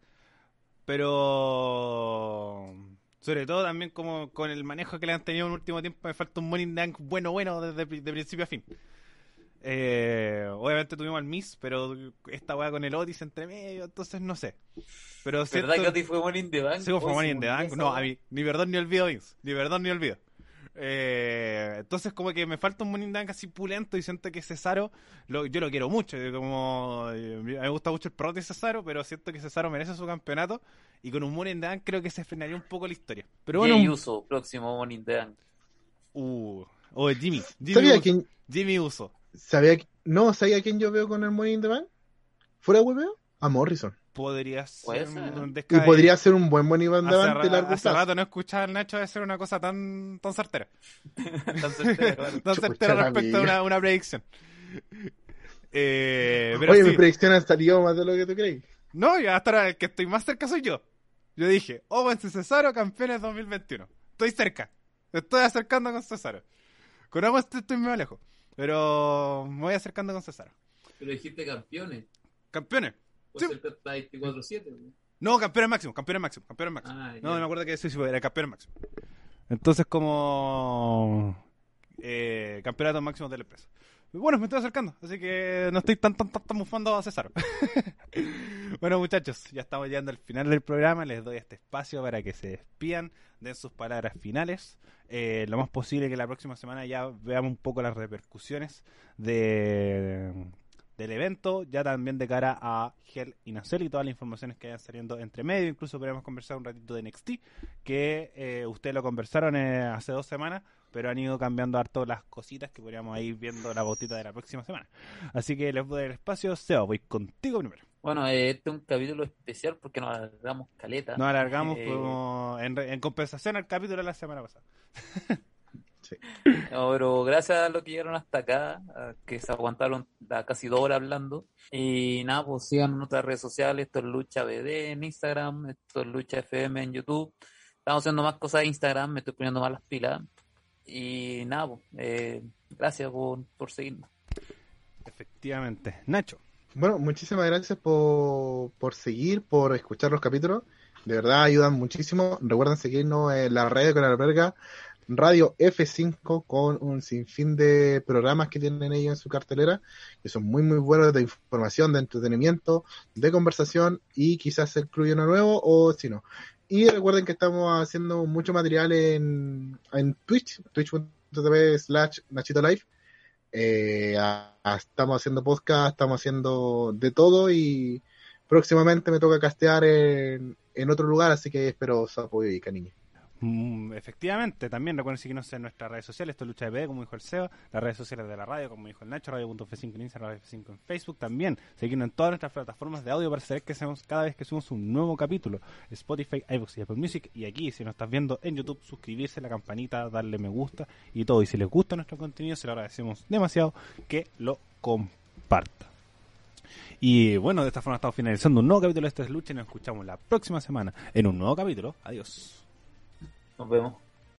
pero sobre todo también como con el manejo que le han tenido en el último tiempo me falta un the Bank bueno, bueno desde de principio a fin. Eh, obviamente tuvimos al Miss, pero esta weá con el Otis entre medio, entonces no sé. Pero ¿Verdad que Otis fue the Bank? Sí, fue the Bank. No, a mí, ni perdón ni olvido, Vince. Ni perdón ni olvido. Eh, entonces como que me falta un in así pulento y siento que Cesaro, lo, yo lo quiero mucho, como eh, me gusta mucho el pro de Cesaro, pero siento que Cesaro merece su campeonato y con un in creo que se frenaría un poco la historia. Pero bueno, Jimmy Uso, próximo in Uh, o Jimmy, Jimmy ¿Sabía quién? Jimmy Uso. ¿Sabía, no, ¿sabía quién yo veo con el the Bank? ¿Fuera de A Morrison podría ser Y podría ser un buen buen Iván Hace, largo hace rato no escuchaba al Nacho de ser una cosa tan, tan certera. tan certera, respecto a una, una predicción. Eh, pero Oye, mi predicción ha salido más de lo que tú crees. No, y hasta ahora el que estoy más cerca soy yo. Yo dije, Owen Cesaro, campeones 2021. Estoy cerca. Estoy acercando con Cesaro. Con Owen estoy muy lejos. Pero me voy acercando con Cesaro. Pero dijiste campeones. Campeones. Puede ser ser 24-7. No, campeón máximo, campeón máximo, campeón máximo. Ah, no, me acuerdo que eso sí era campeón máximo. Entonces, como eh, campeonato máximo de la empresa. Bueno, me estoy acercando, así que no estoy tan tan tan, tan bufando a César. bueno, muchachos, ya estamos llegando al final del programa. Les doy este espacio para que se despidan, den sus palabras finales. Eh, lo más posible que la próxima semana ya veamos un poco las repercusiones de, del evento, ya también de cara a Hell y Nacel y todas las informaciones que vayan saliendo entre medio. Incluso podríamos conversar un ratito de NXT, que eh, ustedes lo conversaron eh, hace dos semanas, pero han ido cambiando harto las cositas que podríamos ir viendo la botita de la próxima semana. Así que les doy el espacio. Seba, voy contigo primero. Bueno, eh, este es un capítulo especial porque nos alargamos caleta. Nos alargamos Eh, como en, re- en compensación al capítulo de la semana pasada. No, pero gracias a los que llegaron hasta acá, que se aguantaron a casi dos horas hablando. Y nada, pues sigan en nuestras redes sociales. Esto es Lucha BD en Instagram, esto es Lucha FM en YouTube. Estamos haciendo más cosas en Instagram, me estoy poniendo más las pilas. Y nada, pues, eh, gracias por, por seguirnos. Efectivamente. Nacho. Bueno, muchísimas gracias por, por seguir, por escuchar los capítulos. De verdad ayudan muchísimo. Recuerden seguirnos en la red con alberga Radio F5 con un sinfín de programas que tienen ellos en su cartelera, que son muy muy buenos de información, de entretenimiento, de conversación y quizás se incluye uno nuevo o si no. Y recuerden que estamos haciendo mucho material en, en Twitch, twitch.tv slash Nachito Live. Eh, estamos haciendo podcast, estamos haciendo de todo y próximamente me toca castear en, en otro lugar, así que espero su apoyo y cariño. Mm, efectivamente, también recuerden seguirnos en nuestras redes sociales, esto es Lucha de como dijo el Seba, las redes sociales de la radio, como dijo el Nacho, radio.f5 en Instagram, radio F5 en Facebook, también seguirnos en todas nuestras plataformas de audio para saber que hacemos cada vez que subimos un nuevo capítulo, Spotify, iVoox y Apple Music, y aquí, si nos estás viendo en YouTube, suscribirse, la campanita, darle me gusta y todo, y si les gusta nuestro contenido, se lo agradecemos demasiado que lo comparta. Y bueno, de esta forma estamos finalizando un nuevo capítulo de Esto es Lucha y nos escuchamos la próxima semana en un nuevo capítulo. Adiós. Nos vemos.